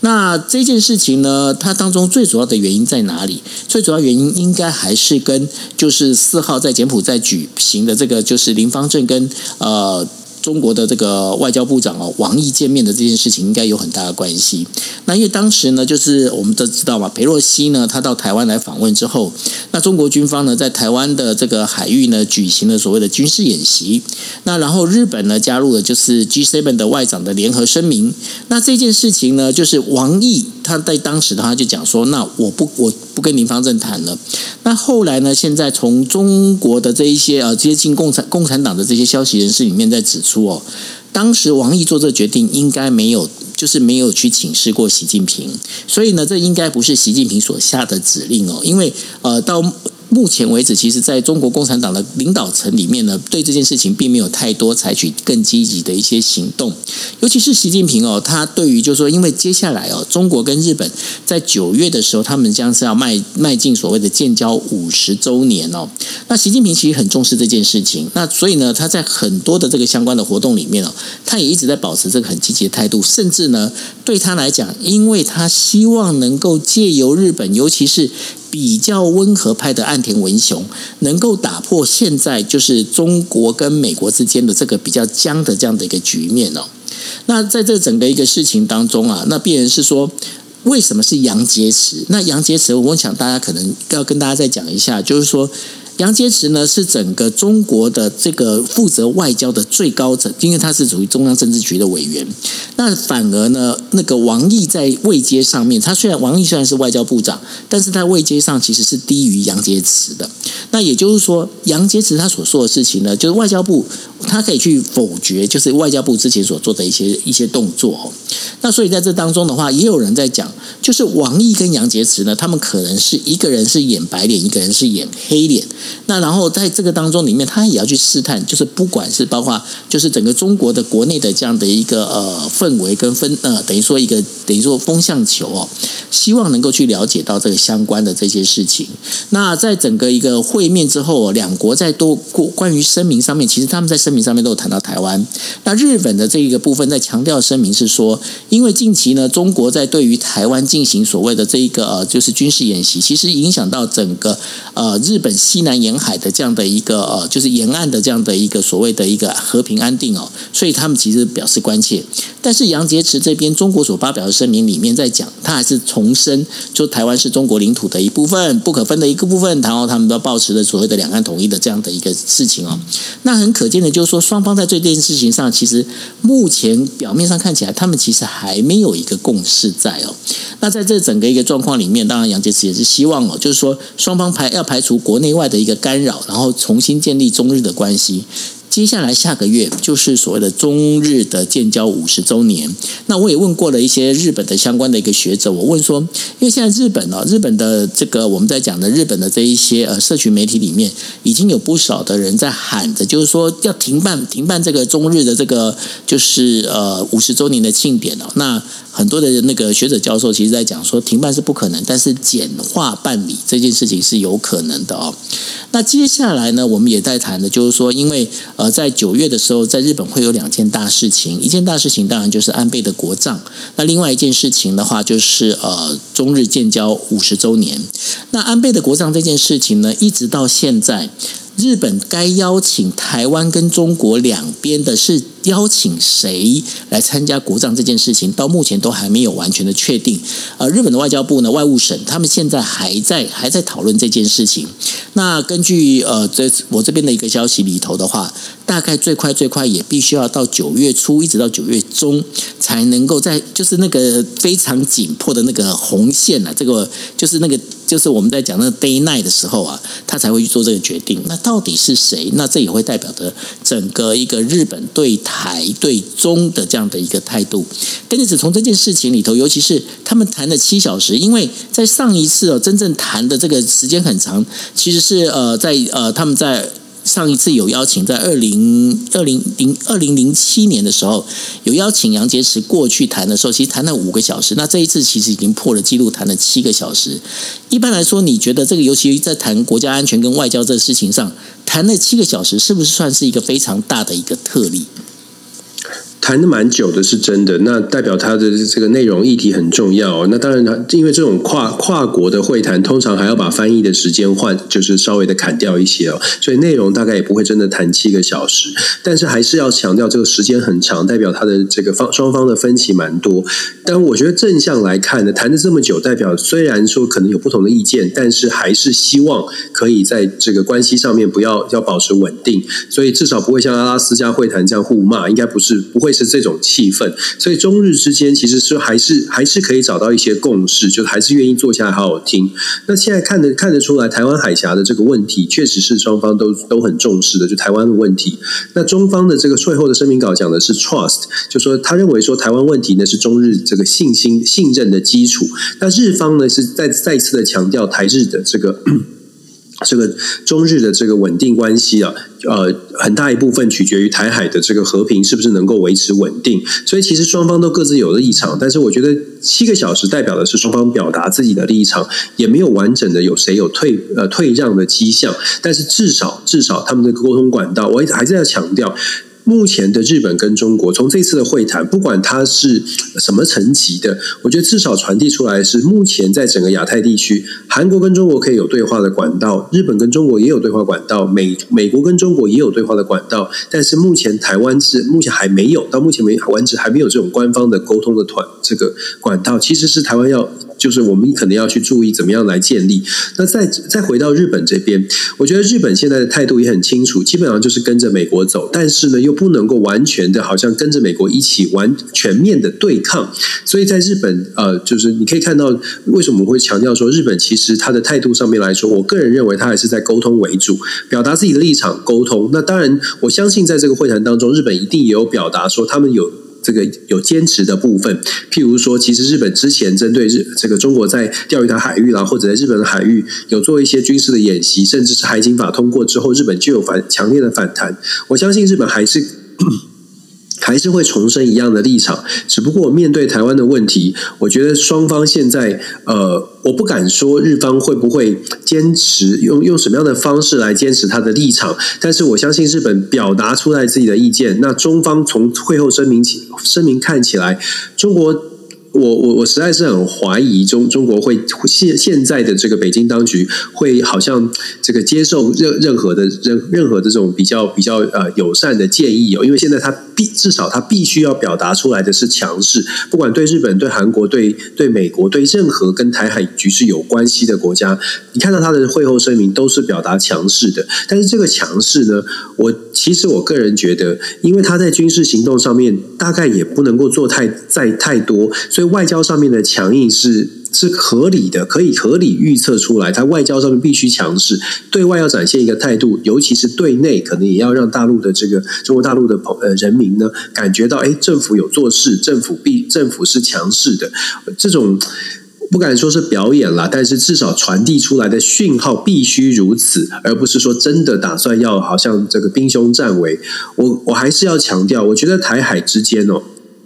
那这件事情呢，它当中最主要的原因在哪里？最主要原因应该还是跟就是四号在柬埔寨举行的这个就是林方正跟呃。中国的这个外交部长哦，王毅见面的这件事情应该有很大的关系。那因为当时呢，就是我们都知道嘛，佩洛西呢，他到台湾来访问之后，那中国军方呢，在台湾的这个海域呢，举行了所谓的军事演习。那然后日本呢，加入了就是 G7 的外长的联合声明。那这件事情呢，就是王毅他在当时的话就讲说，那我不我不跟林方正谈了。那后来呢，现在从中国的这一些呃接近共产共产党的这些消息人士里面在指出。说哦，当时王毅做这决定，应该没有，就是没有去请示过习近平，所以呢，这应该不是习近平所下的指令哦，因为呃，到。目前为止，其实在中国共产党的领导层里面呢，对这件事情并没有太多采取更积极的一些行动。尤其是习近平哦，他对于就是说，因为接下来哦，中国跟日本在九月的时候，他们将是要迈迈进所谓的建交五十周年哦。那习近平其实很重视这件事情，那所以呢，他在很多的这个相关的活动里面哦，他也一直在保持这个很积极的态度，甚至呢，对他来讲，因为他希望能够借由日本，尤其是。比较温和派的岸田文雄能够打破现在就是中国跟美国之间的这个比较僵的这样的一个局面哦。那在这整个一个事情当中啊，那必然是说为什么是杨洁篪？那杨洁篪，我想大家可能要跟大家再讲一下，就是说。杨洁篪呢是整个中国的这个负责外交的最高层，因为他是属于中央政治局的委员。那反而呢，那个王毅在位阶上面，他虽然王毅虽然是外交部长，但是在位阶上其实是低于杨洁篪的。那也就是说，杨洁篪他所说的事情呢，就是外交部他可以去否决，就是外交部之前所做的一些一些动作哦。那所以在这当中的话，也有人在讲，就是王毅跟杨洁篪呢，他们可能是一个人是演白脸，一个人是演黑脸。那然后在这个当中里面，他也要去试探，就是不管是包括就是整个中国的国内的这样的一个呃氛围跟分呃等于说一个等于说风向球哦，希望能够去了解到这个相关的这些事情。那在整个一个会面之后，两国在多关于声明上面，其实他们在声明上面都有谈到台湾。那日本的这一个部分在强调声明是说，因为近期呢，中国在对于台湾进行所谓的这一个呃就是军事演习，其实影响到整个呃日本西南。沿海的这样的一个呃，就是沿岸的这样的一个所谓的一个和平安定哦，所以他们其实表示关切。但是杨洁篪这边中国所发表的声明里面在讲，他还是重申，就台湾是中国领土的一部分，不可分的一个部分。然后他们都保持了所谓的两岸统一的这样的一个事情哦。那很可见的，就就说双方在这件事情上，其实目前表面上看起来，他们其实还没有一个共识在哦。那在这整个一个状况里面，当然杨洁篪也是希望哦，就是说双方排要排除国内外的。一个干扰，然后重新建立中日的关系。接下来下个月就是所谓的中日的建交五十周年。那我也问过了一些日本的相关的一个学者，我问说，因为现在日本呢，日本的这个我们在讲的日本的这一些呃社群媒体里面，已经有不少的人在喊着，就是说要停办停办这个中日的这个就是呃五十周年的庆典哦。那很多的那个学者教授其实在讲说，停办是不可能，但是简化办理这件事情是有可能的哦。那接下来呢，我们也在谈的，就是说，因为，呃在九月的时候，在日本会有两件大事情，一件大事情当然就是安倍的国葬，那另外一件事情的话，就是呃，中日建交五十周年。那安倍的国葬这件事情呢，一直到现在。日本该邀请台湾跟中国两边的是邀请谁来参加国葬这件事情，到目前都还没有完全的确定。呃，日本的外交部呢，外务省他们现在还在还在讨论这件事情。那根据呃这我这边的一个消息里头的话，大概最快最快也必须要到九月初，一直到九月中才能够在就是那个非常紧迫的那个红线啊，这个就是那个。就是我们在讲那个 day night 的时候啊，他才会去做这个决定。那到底是谁？那这也会代表着整个一个日本对台对中的这样的一个态度。跟着，只从这件事情里头，尤其是他们谈了七小时，因为在上一次哦，真正谈的这个时间很长，其实是呃，在呃，他们在。上一次有邀请，在二零二零零二零零七年的时候，有邀请杨洁篪过去谈的时候，其实谈了五个小时。那这一次其实已经破了纪录，谈了七个小时。一般来说，你觉得这个，尤其在谈国家安全跟外交这个事情上，谈了七个小时，是不是算是一个非常大的一个特例？谈的蛮久的，是真的。那代表他的这个内容议题很重要。那当然，他因为这种跨跨国的会谈，通常还要把翻译的时间换，就是稍微的砍掉一些哦。所以内容大概也不会真的谈七个小时。但是还是要强调，这个时间很长，代表他的这个方双方的分歧蛮多。但我觉得正向来看呢，谈的这么久，代表虽然说可能有不同的意见，但是还是希望可以在这个关系上面不要要保持稳定。所以至少不会像阿拉斯加会谈这样互骂，应该不是不会。是这种气氛，所以中日之间其实是还是还是可以找到一些共识，就还是愿意坐下来好好听。那现在看得看得出来，台湾海峡的这个问题，确实是双方都都很重视的，就台湾的问题。那中方的这个最后的声明稿讲的是 trust，就说他认为说台湾问题呢是中日这个信心信任的基础。那日方呢是再再次的强调台日的这个。这个中日的这个稳定关系啊，呃，很大一部分取决于台海的这个和平是不是能够维持稳定。所以其实双方都各自有立场，但是我觉得七个小时代表的是双方表达自己的立场，也没有完整的有谁有退呃退让的迹象。但是至少至少他们的沟通管道，我还是要强调。目前的日本跟中国，从这次的会谈，不管它是什么层级的，我觉得至少传递出来是，目前在整个亚太地区，韩国跟中国可以有对话的管道，日本跟中国也有对话管道，美美国跟中国也有对话的管道，但是目前台湾是目前还没有，到目前为止还没有这种官方的沟通的团这个管道，其实是台湾要。就是我们可能要去注意怎么样来建立。那再再回到日本这边，我觉得日本现在的态度也很清楚，基本上就是跟着美国走，但是呢又不能够完全的好像跟着美国一起完全面的对抗。所以在日本，呃，就是你可以看到为什么我会强调说日本其实他的态度上面来说，我个人认为他还是在沟通为主，表达自己的立场，沟通。那当然，我相信在这个会谈当中，日本一定也有表达说他们有。这个有坚持的部分，譬如说，其实日本之前针对日这个中国在钓鱼台海域啦，或者在日本的海域有做一些军事的演习，甚至是海警法通过之后，日本就有反强烈的反弹。我相信日本还是。还是会重申一样的立场，只不过面对台湾的问题，我觉得双方现在，呃，我不敢说日方会不会坚持用用什么样的方式来坚持他的立场，但是我相信日本表达出来自己的意见，那中方从会后声明起声明看起来，中国。我我我实在是很怀疑中中国会现现在的这个北京当局会好像这个接受任任何的任任何的这种比较比较呃友善的建议哦，因为现在他必至少他必须要表达出来的是强势，不管对日本、对韩国、对对美国、对任何跟台海局势有关系的国家，你看到他的会后声明都是表达强势的，但是这个强势呢，我其实我个人觉得，因为他在军事行动上面大概也不能够做太再太多，外交上面的强硬是是合理的，可以合理预测出来，它外交上面必须强势，对外要展现一个态度，尤其是对内，可能也要让大陆的这个中国大陆的朋呃人民呢，感觉到，哎，政府有做事，政府必政府是强势的，这种。不敢说是表演了，但是至少传递出来的讯号必须如此，而不是说真的打算要好像这个兵凶战危。我我还是要强调，我觉得台海之间哦。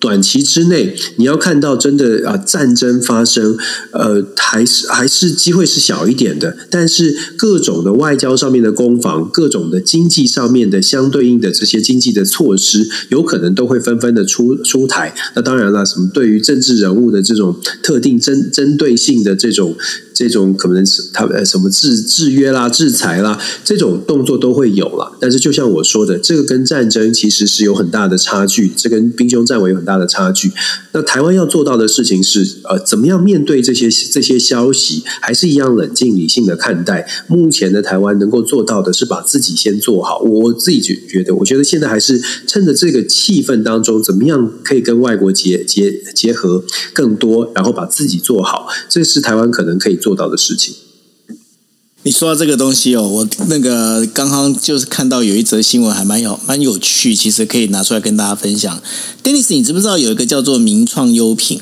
短期之内，你要看到真的啊战争发生，呃，还是还是机会是小一点的。但是各种的外交上面的攻防，各种的经济上面的相对应的这些经济的措施，有可能都会纷纷的出出台。那当然了，什么对于政治人物的这种特定针针对性的这种。这种可能是他呃什么制制约啦、制裁啦，这种动作都会有了。但是就像我说的，这个跟战争其实是有很大的差距，这跟兵凶战危有很大的差距。那台湾要做到的事情是，呃，怎么样面对这些这些消息，还是一样冷静理性的看待。目前的台湾能够做到的是把自己先做好。我自己觉觉得，我觉得现在还是趁着这个气氛当中，怎么样可以跟外国结结结合更多，然后把自己做好，这是台湾可能可以。到的事情。你说到这个东西哦，我那个刚刚就是看到有一则新闻，还蛮有蛮有趣，其实可以拿出来跟大家分享。Dennis，你知不知道有一个叫做名创优品？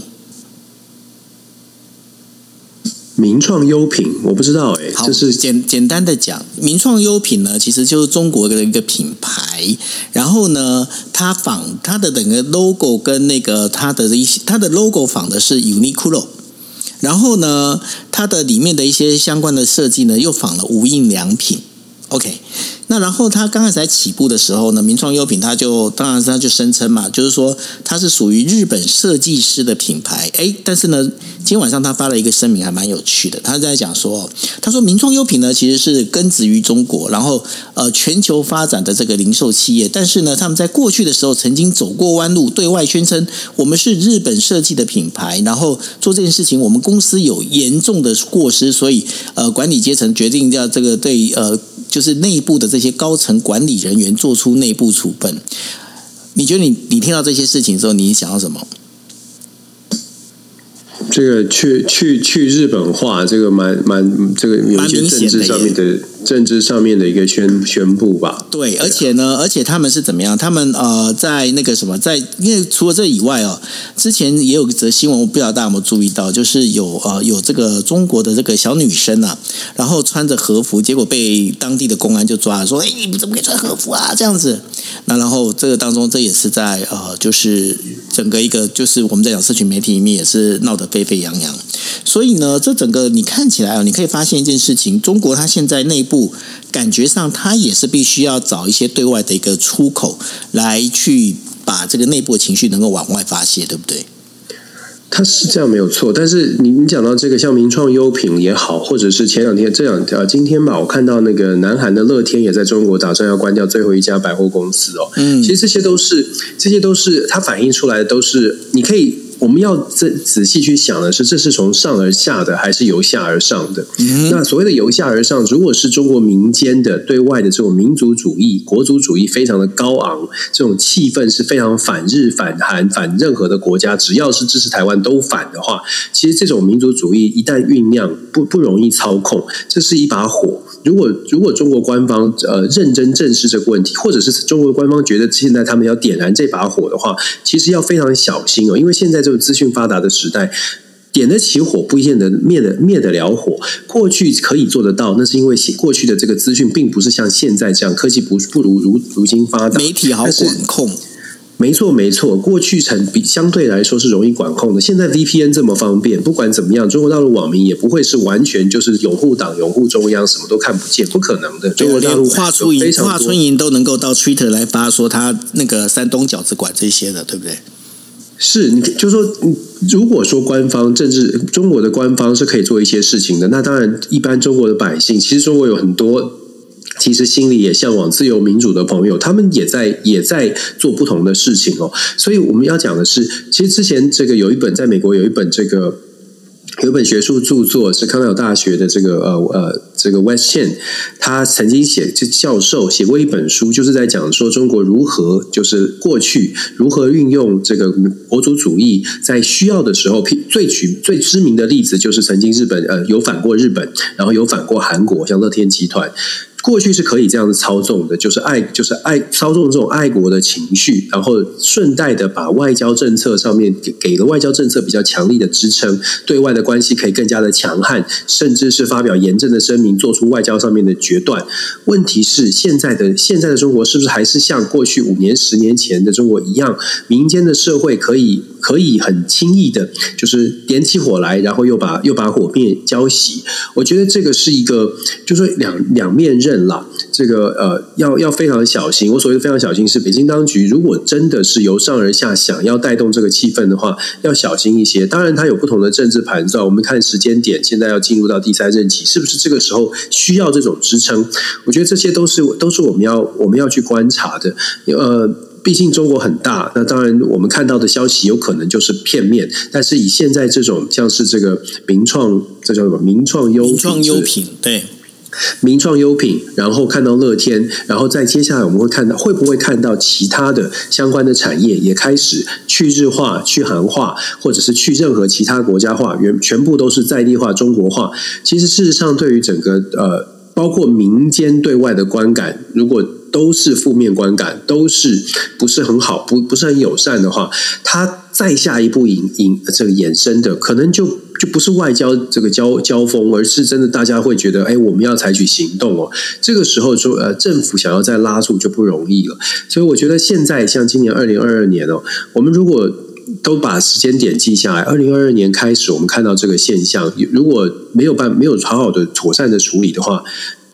名创优品，我不知道哎。就是简简单的讲，名创优品呢，其实就是中国的一个品牌。然后呢，它仿它的整个 logo 跟那个它的一些，它的 logo 仿的是 Uniqlo。然后呢，它的里面的一些相关的设计呢，又仿了无印良品。OK。那然后他刚开始在起步的时候呢，名创优品他就当然他就声称嘛，就是说它是属于日本设计师的品牌。哎，但是呢，今天晚上他发了一个声明，还蛮有趣的。他在讲说，他说名创优品呢其实是根植于中国，然后呃全球发展的这个零售企业，但是呢，他们在过去的时候曾经走过弯路，对外宣称我们是日本设计的品牌，然后做这件事情，我们公司有严重的过失，所以呃管理阶层决定要这个对呃。就是内部的这些高层管理人员做出内部处分，你觉得你你听到这些事情之后，你想要什么？这个去去去日本化，这个蛮蛮这个有一些政治上面的。政治上面的一个宣宣布吧。对，而且呢，而且他们是怎么样？他们呃，在那个什么，在因为除了这以外哦，之前也有一则新闻，我不知道大家有没有注意到，就是有呃有这个中国的这个小女生啊，然后穿着和服，结果被当地的公安就抓了，说：“哎，你怎么可以穿和服啊？”这样子。那然后这个当中，这也是在呃，就是整个一个就是我们在讲社群媒体里面也是闹得沸沸扬扬。所以呢，这整个你看起来啊，你可以发现一件事情：中国它现在内部感觉上，他也是必须要找一些对外的一个出口，来去把这个内部的情绪能够往外发泄，对不对？他是这样没有错，但是你你讲到这个像名创优品也好，或者是前两天这两条今天吧，我看到那个南韩的乐天也在中国打算要关掉最后一家百货公司哦。嗯，其实这些都是这些都是它反映出来的，都是你可以。我们要仔仔细去想的是，这是从上而下的，还是由下而上的？那所谓的由下而上，如果是中国民间的对外的这种民族主义、国族主义非常的高昂，这种气氛是非常反日、反韩、反任何的国家，只要是支持台湾都反的话，其实这种民族主义一旦酝酿，不不容易操控，这是一把火。如果如果中国官方呃认真正视这个问题，或者是中国官方觉得现在他们要点燃这把火的话，其实要非常小心哦，因为现在这个资讯发达的时代，点得起火不一定能灭得灭得了火。过去可以做得到，那是因为过去的这个资讯并不是像现在这样科技不不如如如今发达，媒体好管控。没错，没错，过去成比相对来说是容易管控的。现在 VPN 这么方便，不管怎么样，中国大陆网民也不会是完全就是拥护党、拥护中央，什么都看不见，不可能的。中国大陆华春莹、华春莹都能够到 Twitter 来发说他那个山东饺子馆这些的，对不对？是，你就说，如果说官方政治中国的官方是可以做一些事情的，那当然，一般中国的百姓，其实中国有很多。其实心里也向往自由民主的朋友，他们也在也在做不同的事情哦。所以我们要讲的是，其实之前这个有一本在美国有一本这个有本学术著作是康奈尔大学的这个呃呃这个 West Chen，他曾经写这教授写过一本书，就是在讲说中国如何就是过去如何运用这个国族主义，在需要的时候，最举最知名的例子就是曾经日本呃有反过日本，然后有反过韩国，像乐天集团。过去是可以这样子操纵的，就是爱，就是爱操纵这种爱国的情绪，然后顺带的把外交政策上面给给了外交政策比较强力的支撑，对外的关系可以更加的强悍，甚至是发表严正的声明，做出外交上面的决断。问题是现在的现在的中国是不是还是像过去五年、十年前的中国一样，民间的社会可以可以很轻易的，就是点起火来，然后又把又把火灭浇熄？我觉得这个是一个，就是两两面刃。啦，这个呃，要要非常小心。我所谓非常小心，是北京当局如果真的是由上而下想要带动这个气氛的话，要小心一些。当然，它有不同的政治盘算。我们看时间点，现在要进入到第三任期，是不是这个时候需要这种支撑？我觉得这些都是都是我们要我们要去观察的。呃，毕竟中国很大，那当然我们看到的消息有可能就是片面。但是以现在这种像是这个名创，这叫什么名创优名创优品，对。名创优品，然后看到乐天，然后再接下来我们会看到会不会看到其他的相关的产业也开始去日化、去韩化，或者是去任何其他国家化，原全部都是在地化、中国化。其实事实上，对于整个呃，包括民间对外的观感，如果都是负面观感，都是不是很好，不不是很友善的话，它再下一步引引这个衍生的，可能就就不是外交这个交交锋，而是真的大家会觉得，哎，我们要采取行动哦。这个时候说，呃，政府想要再拉住就不容易了。所以我觉得现在像今年二零二二年哦，我们如果都把时间点记下来，二零二二年开始，我们看到这个现象，如果没有办没有好好的妥善的处理的话。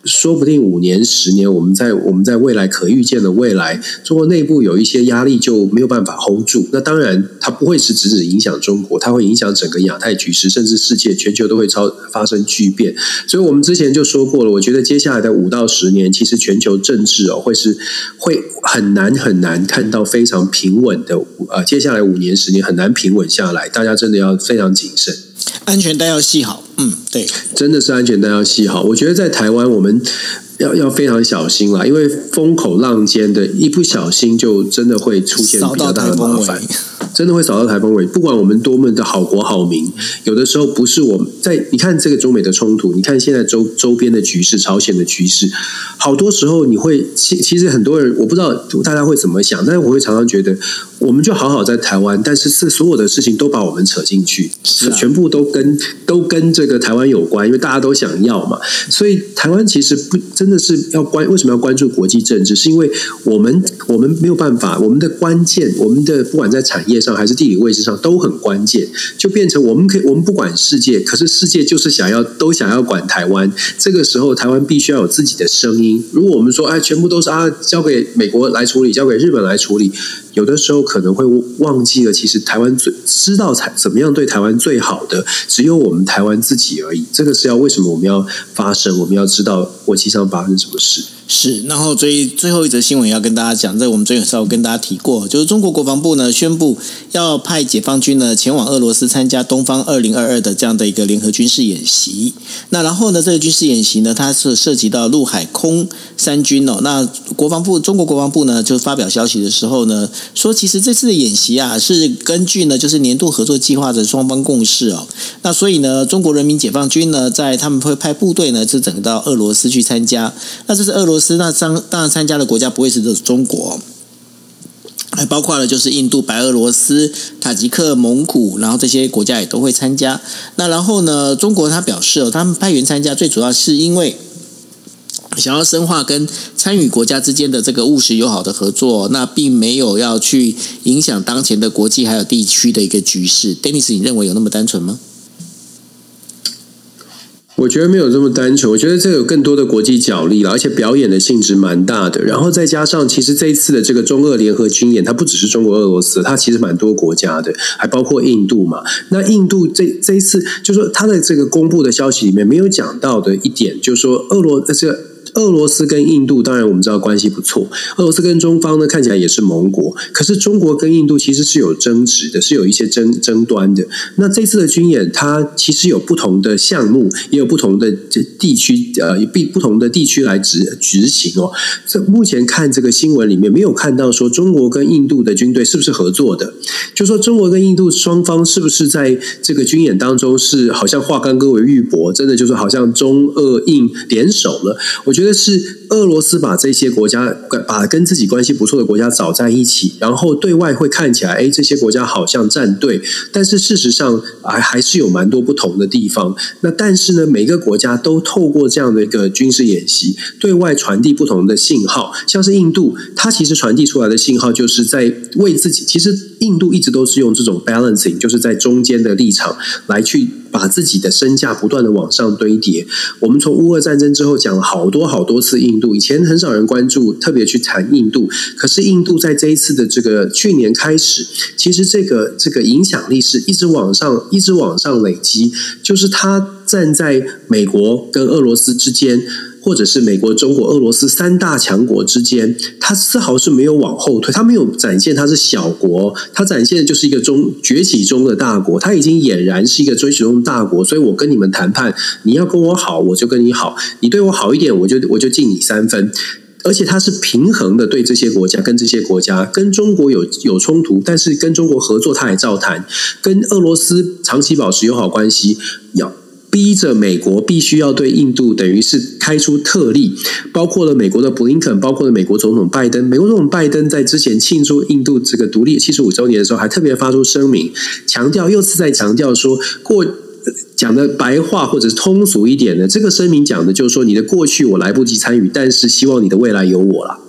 说不定五年、十年，我们在我们在未来可预见的未来，中国内部有一些压力就没有办法 hold 住。那当然，它不会是只只影响中国，它会影响整个亚太局势，甚至世界、全球都会超发生巨变。所以我们之前就说过了，我觉得接下来的五到十年，其实全球政治哦，会是会很难很难看到非常平稳的。呃，接下来五年、十年很难平稳下来，大家真的要非常谨慎。安全带要系好，嗯，对，真的是安全带要系好。我觉得在台湾，我们要要非常小心啦，因为风口浪尖的，一不小心就真的会出现比较大的麻烦。真的会扫到台风尾，不管我们多么的好国好民，有的时候不是我们在你看这个中美的冲突，你看现在周周边的局势，朝鲜的局势，好多时候你会其其实很多人我不知道大家会怎么想，但是我会常常觉得，我们就好好在台湾，但是是所有的事情都把我们扯进去，是全部都跟都跟这个台湾有关，因为大家都想要嘛，所以台湾其实不真的是要关为什么要关注国际政治？是因为我们我们没有办法，我们的关键，我们的不管在产业。上还是地理位置上都很关键，就变成我们可以我们不管世界，可是世界就是想要都想要管台湾。这个时候，台湾必须要有自己的声音。如果我们说哎，全部都是啊，交给美国来处理，交给日本来处理，有的时候可能会忘记了，其实台湾最知道才怎么样对台湾最好的，只有我们台湾自己而已。这个是要为什么我们要发声？我们要知道国际上发生什么事。是，然后最最后一则新闻要跟大家讲，在我们昨天稍微跟大家提过，就是中国国防部呢宣布要派解放军呢前往俄罗斯参加东方二零二二的这样的一个联合军事演习。那然后呢，这个军事演习呢，它是涉及到陆海空三军哦。那国防部中国国防部呢就发表消息的时候呢，说其实这次的演习啊是根据呢就是年度合作计划的双方共识哦。那所以呢，中国人民解放军呢在他们会派部队呢是整个到俄罗斯去参加。那这是俄罗斯那当当然参加的国家不会是是中国，还包括了就是印度、白俄罗斯、塔吉克、蒙古，然后这些国家也都会参加。那然后呢，中国他表示哦，他们派员参加最主要是因为想要深化跟参与国家之间的这个务实友好的合作，那并没有要去影响当前的国际还有地区的一个局势。Dennis，你认为有那么单纯吗？我觉得没有这么单纯，我觉得这有更多的国际角力了，而且表演的性质蛮大的。然后再加上，其实这一次的这个中俄联合军演，它不只是中国、俄罗斯，它其实蛮多国家的，还包括印度嘛。那印度这这一次，就是说它的这个公布的消息里面没有讲到的一点，就是说俄罗这个。俄罗斯跟印度，当然我们知道关系不错。俄罗斯跟中方呢，看起来也是盟国。可是中国跟印度其实是有争执的，是有一些争争端的。那这次的军演，它其实有不同的项目，也有不同的这地区，呃，不不同的地区来执执行哦。这目前看这个新闻里面，没有看到说中国跟印度的军队是不是合作的，就说中国跟印度双方是不是在这个军演当中是好像化干戈为玉帛，真的就是好像中俄印联手了。我觉觉得是俄罗斯把这些国家把跟自己关系不错的国家找在一起，然后对外会看起来，哎，这些国家好像站队，但是事实上还还是有蛮多不同的地方。那但是呢，每个国家都透过这样的一个军事演习，对外传递不同的信号。像是印度，它其实传递出来的信号就是在为自己。其实印度一直都是用这种 balancing，就是在中间的立场来去。把自己的身价不断的往上堆叠。我们从乌俄战争之后讲了好多好多次印度，以前很少人关注，特别去谈印度。可是印度在这一次的这个去年开始，其实这个这个影响力是一直往上，一直往上累积。就是他站在美国跟俄罗斯之间。或者是美国、中国、俄罗斯三大强国之间，它丝毫是没有往后退，它没有展现它是小国，它展现的就是一个中崛起中的大国，它已经俨然是一个追求中的大国。所以我跟你们谈判，你要跟我好，我就跟你好；你对我好一点，我就我就敬你三分。而且它是平衡的，对这些国家跟这些国家，跟中国有有冲突，但是跟中国合作，他也照谈；跟俄罗斯长期保持友好关系，要。逼着美国必须要对印度等于是开出特例，包括了美国的布林肯，包括了美国总统拜登。美国总统拜登在之前庆祝印度这个独立七十五周年的时候，还特别发出声明，强调又是在强调说过讲的白话或者是通俗一点的，这个声明讲的就是说你的过去我来不及参与，但是希望你的未来有我了。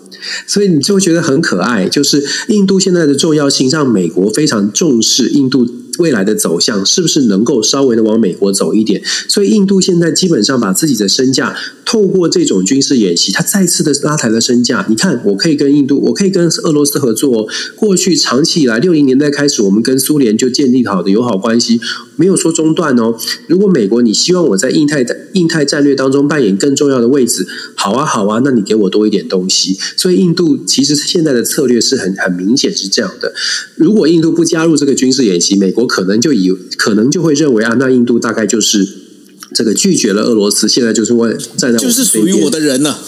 所以你就会觉得很可爱，就是印度现在的重要性让美国非常重视印度。未来的走向是不是能够稍微的往美国走一点？所以印度现在基本上把自己的身价透过这种军事演习，它再次的拉抬了身价。你看，我可以跟印度，我可以跟俄罗斯合作。过去长期以来，六零年代开始，我们跟苏联就建立好的友好关系，没有说中断哦。如果美国你希望我在印太印太战略当中扮演更重要的位置，好啊好啊，那你给我多一点东西。所以印度其实现在的策略是很很明显是这样的。如果印度不加入这个军事演习，美国。可能就以可能就会认为啊，那印度大概就是这个拒绝了俄罗斯，现在就是为站在就是属于我的人了。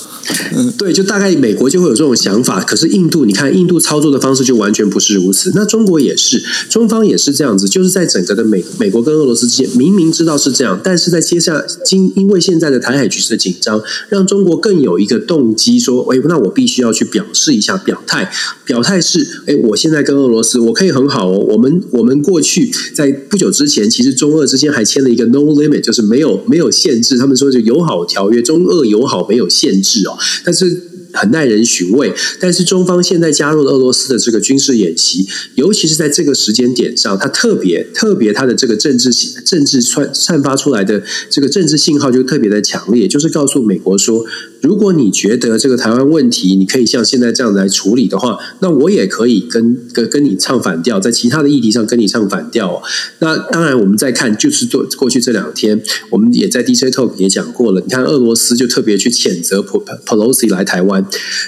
嗯，对，就大概美国就会有这种想法，可是印度，你看印度操作的方式就完全不是如此。那中国也是，中方也是这样子，就是在整个的美美国跟俄罗斯之间，明明知道是这样，但是在接下今因为现在的台海局势的紧张，让中国更有一个动机说，哎，那我必须要去表示一下表态，表态是，哎，我现在跟俄罗斯我可以很好哦，我们我们过去在不久之前，其实中俄之间还签了一个 no limit，就是没有没有限制，他们说就友好条约，中俄友好没有限制哦。但是。很耐人寻味，但是中方现在加入了俄罗斯的这个军事演习，尤其是在这个时间点上，它特别特别，它的这个政治政治散散发出来的这个政治信号就特别的强烈，就是告诉美国说，如果你觉得这个台湾问题你可以像现在这样来处理的话，那我也可以跟跟跟你唱反调，在其他的议题上跟你唱反调。那当然，我们再看，就是做过去这两天，我们也在 DJ Talk 也讲过了，你看俄罗斯就特别去谴责 Pelosi 来台湾。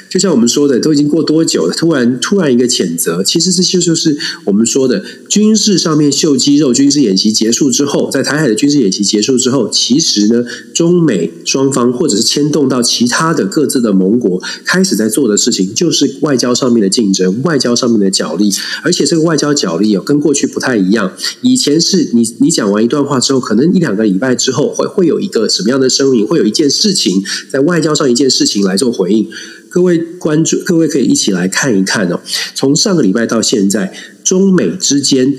就像我们说的，都已经过多久了？突然突然一个谴责，其实这就就是我们说的军事上面秀肌肉。军事演习结束之后，在台海的军事演习结束之后，其实呢，中美双方或者是牵动到其他的各自的盟国，开始在做的事情，就是外交上面的竞争，外交上面的角力。而且这个外交角力哦，跟过去不太一样。以前是你你讲完一段话之后，可能一两个礼拜之后，会会有一个什么样的声明，会有一件事情在外交上一件事情来做回应。各位关注，各位可以一起来看一看哦。从上个礼拜到现在，中美之间。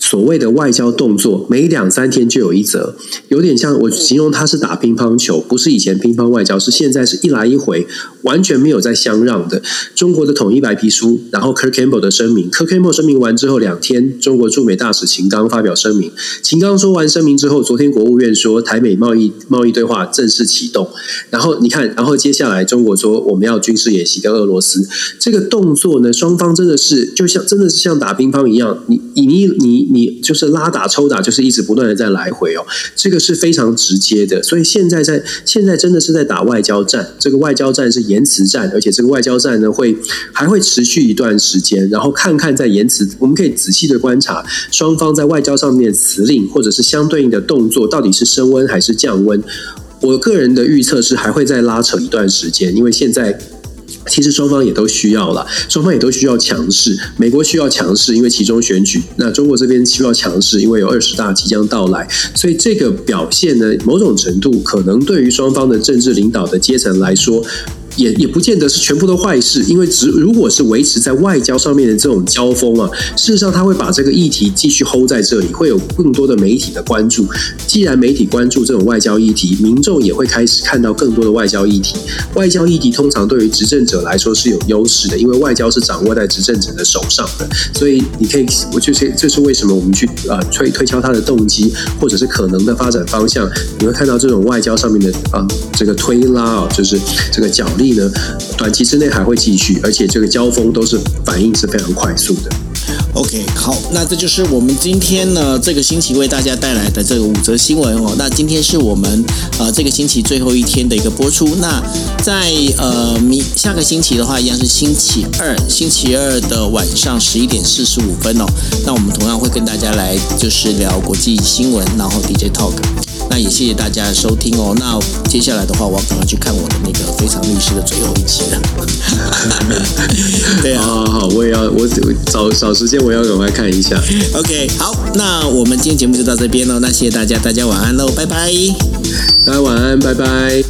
所谓的外交动作，每两三天就有一则，有点像我形容它是打乒乓球，不是以前乒乓外交，是现在是一来一回，完全没有在相让的。中国的统一白皮书，然后 Kirk Campbell 的声明，Kirk Campbell 声明完之后两天，中国驻美大使秦刚发表声明，秦刚说完声明之后，昨天国务院说台美贸易贸易对话正式启动，然后你看，然后接下来中国说我们要军事演习跟俄罗斯，这个动作呢，双方真的是就像真的是像打乒乓一样，你你你。你你就是拉打抽打，就是一直不断的在来回哦，这个是非常直接的。所以现在在现在真的是在打外交战，这个外交战是言辞战，而且这个外交战呢会还会持续一段时间。然后看看在言辞，我们可以仔细的观察双方在外交上面辞令或者是相对应的动作到底是升温还是降温。我个人的预测是还会再拉扯一段时间，因为现在。其实双方也都需要了，双方也都需要强势。美国需要强势，因为其中选举；那中国这边需要强势，因为有二十大即将到来。所以这个表现呢，某种程度可能对于双方的政治领导的阶层来说。也也不见得是全部都坏事，因为只如果是维持在外交上面的这种交锋啊，事实上他会把这个议题继续 hold 在这里，会有更多的媒体的关注。既然媒体关注这种外交议题，民众也会开始看到更多的外交议题。外交议题通常对于执政者来说是有优势的，因为外交是掌握在执政者的手上的，所以你可以，我就是这是为什么我们去呃推推敲他的动机，或者是可能的发展方向，你会看到这种外交上面的啊这个推拉啊，就是这个角力。短期之内还会继续，而且这个交锋都是反应是非常快速的。OK，好，那这就是我们今天呢这个星期为大家带来的这个五则新闻哦。那今天是我们呃这个星期最后一天的一个播出。那在呃明下个星期的话，一样是星期二，星期二的晚上十一点四十五分哦。那我们同样会跟大家来就是聊国际新闻，然后 DJ Talk。那也谢谢大家的收听哦。那接下来的话，我要赶快去看我的那个《非常律师》的最后一集了。对啊，好好好，我也要我找找时间，我要赶快看一下。OK，好，那我们今天节目就到这边喽。那谢谢大家，大家晚安喽，拜拜。大家晚安，拜拜。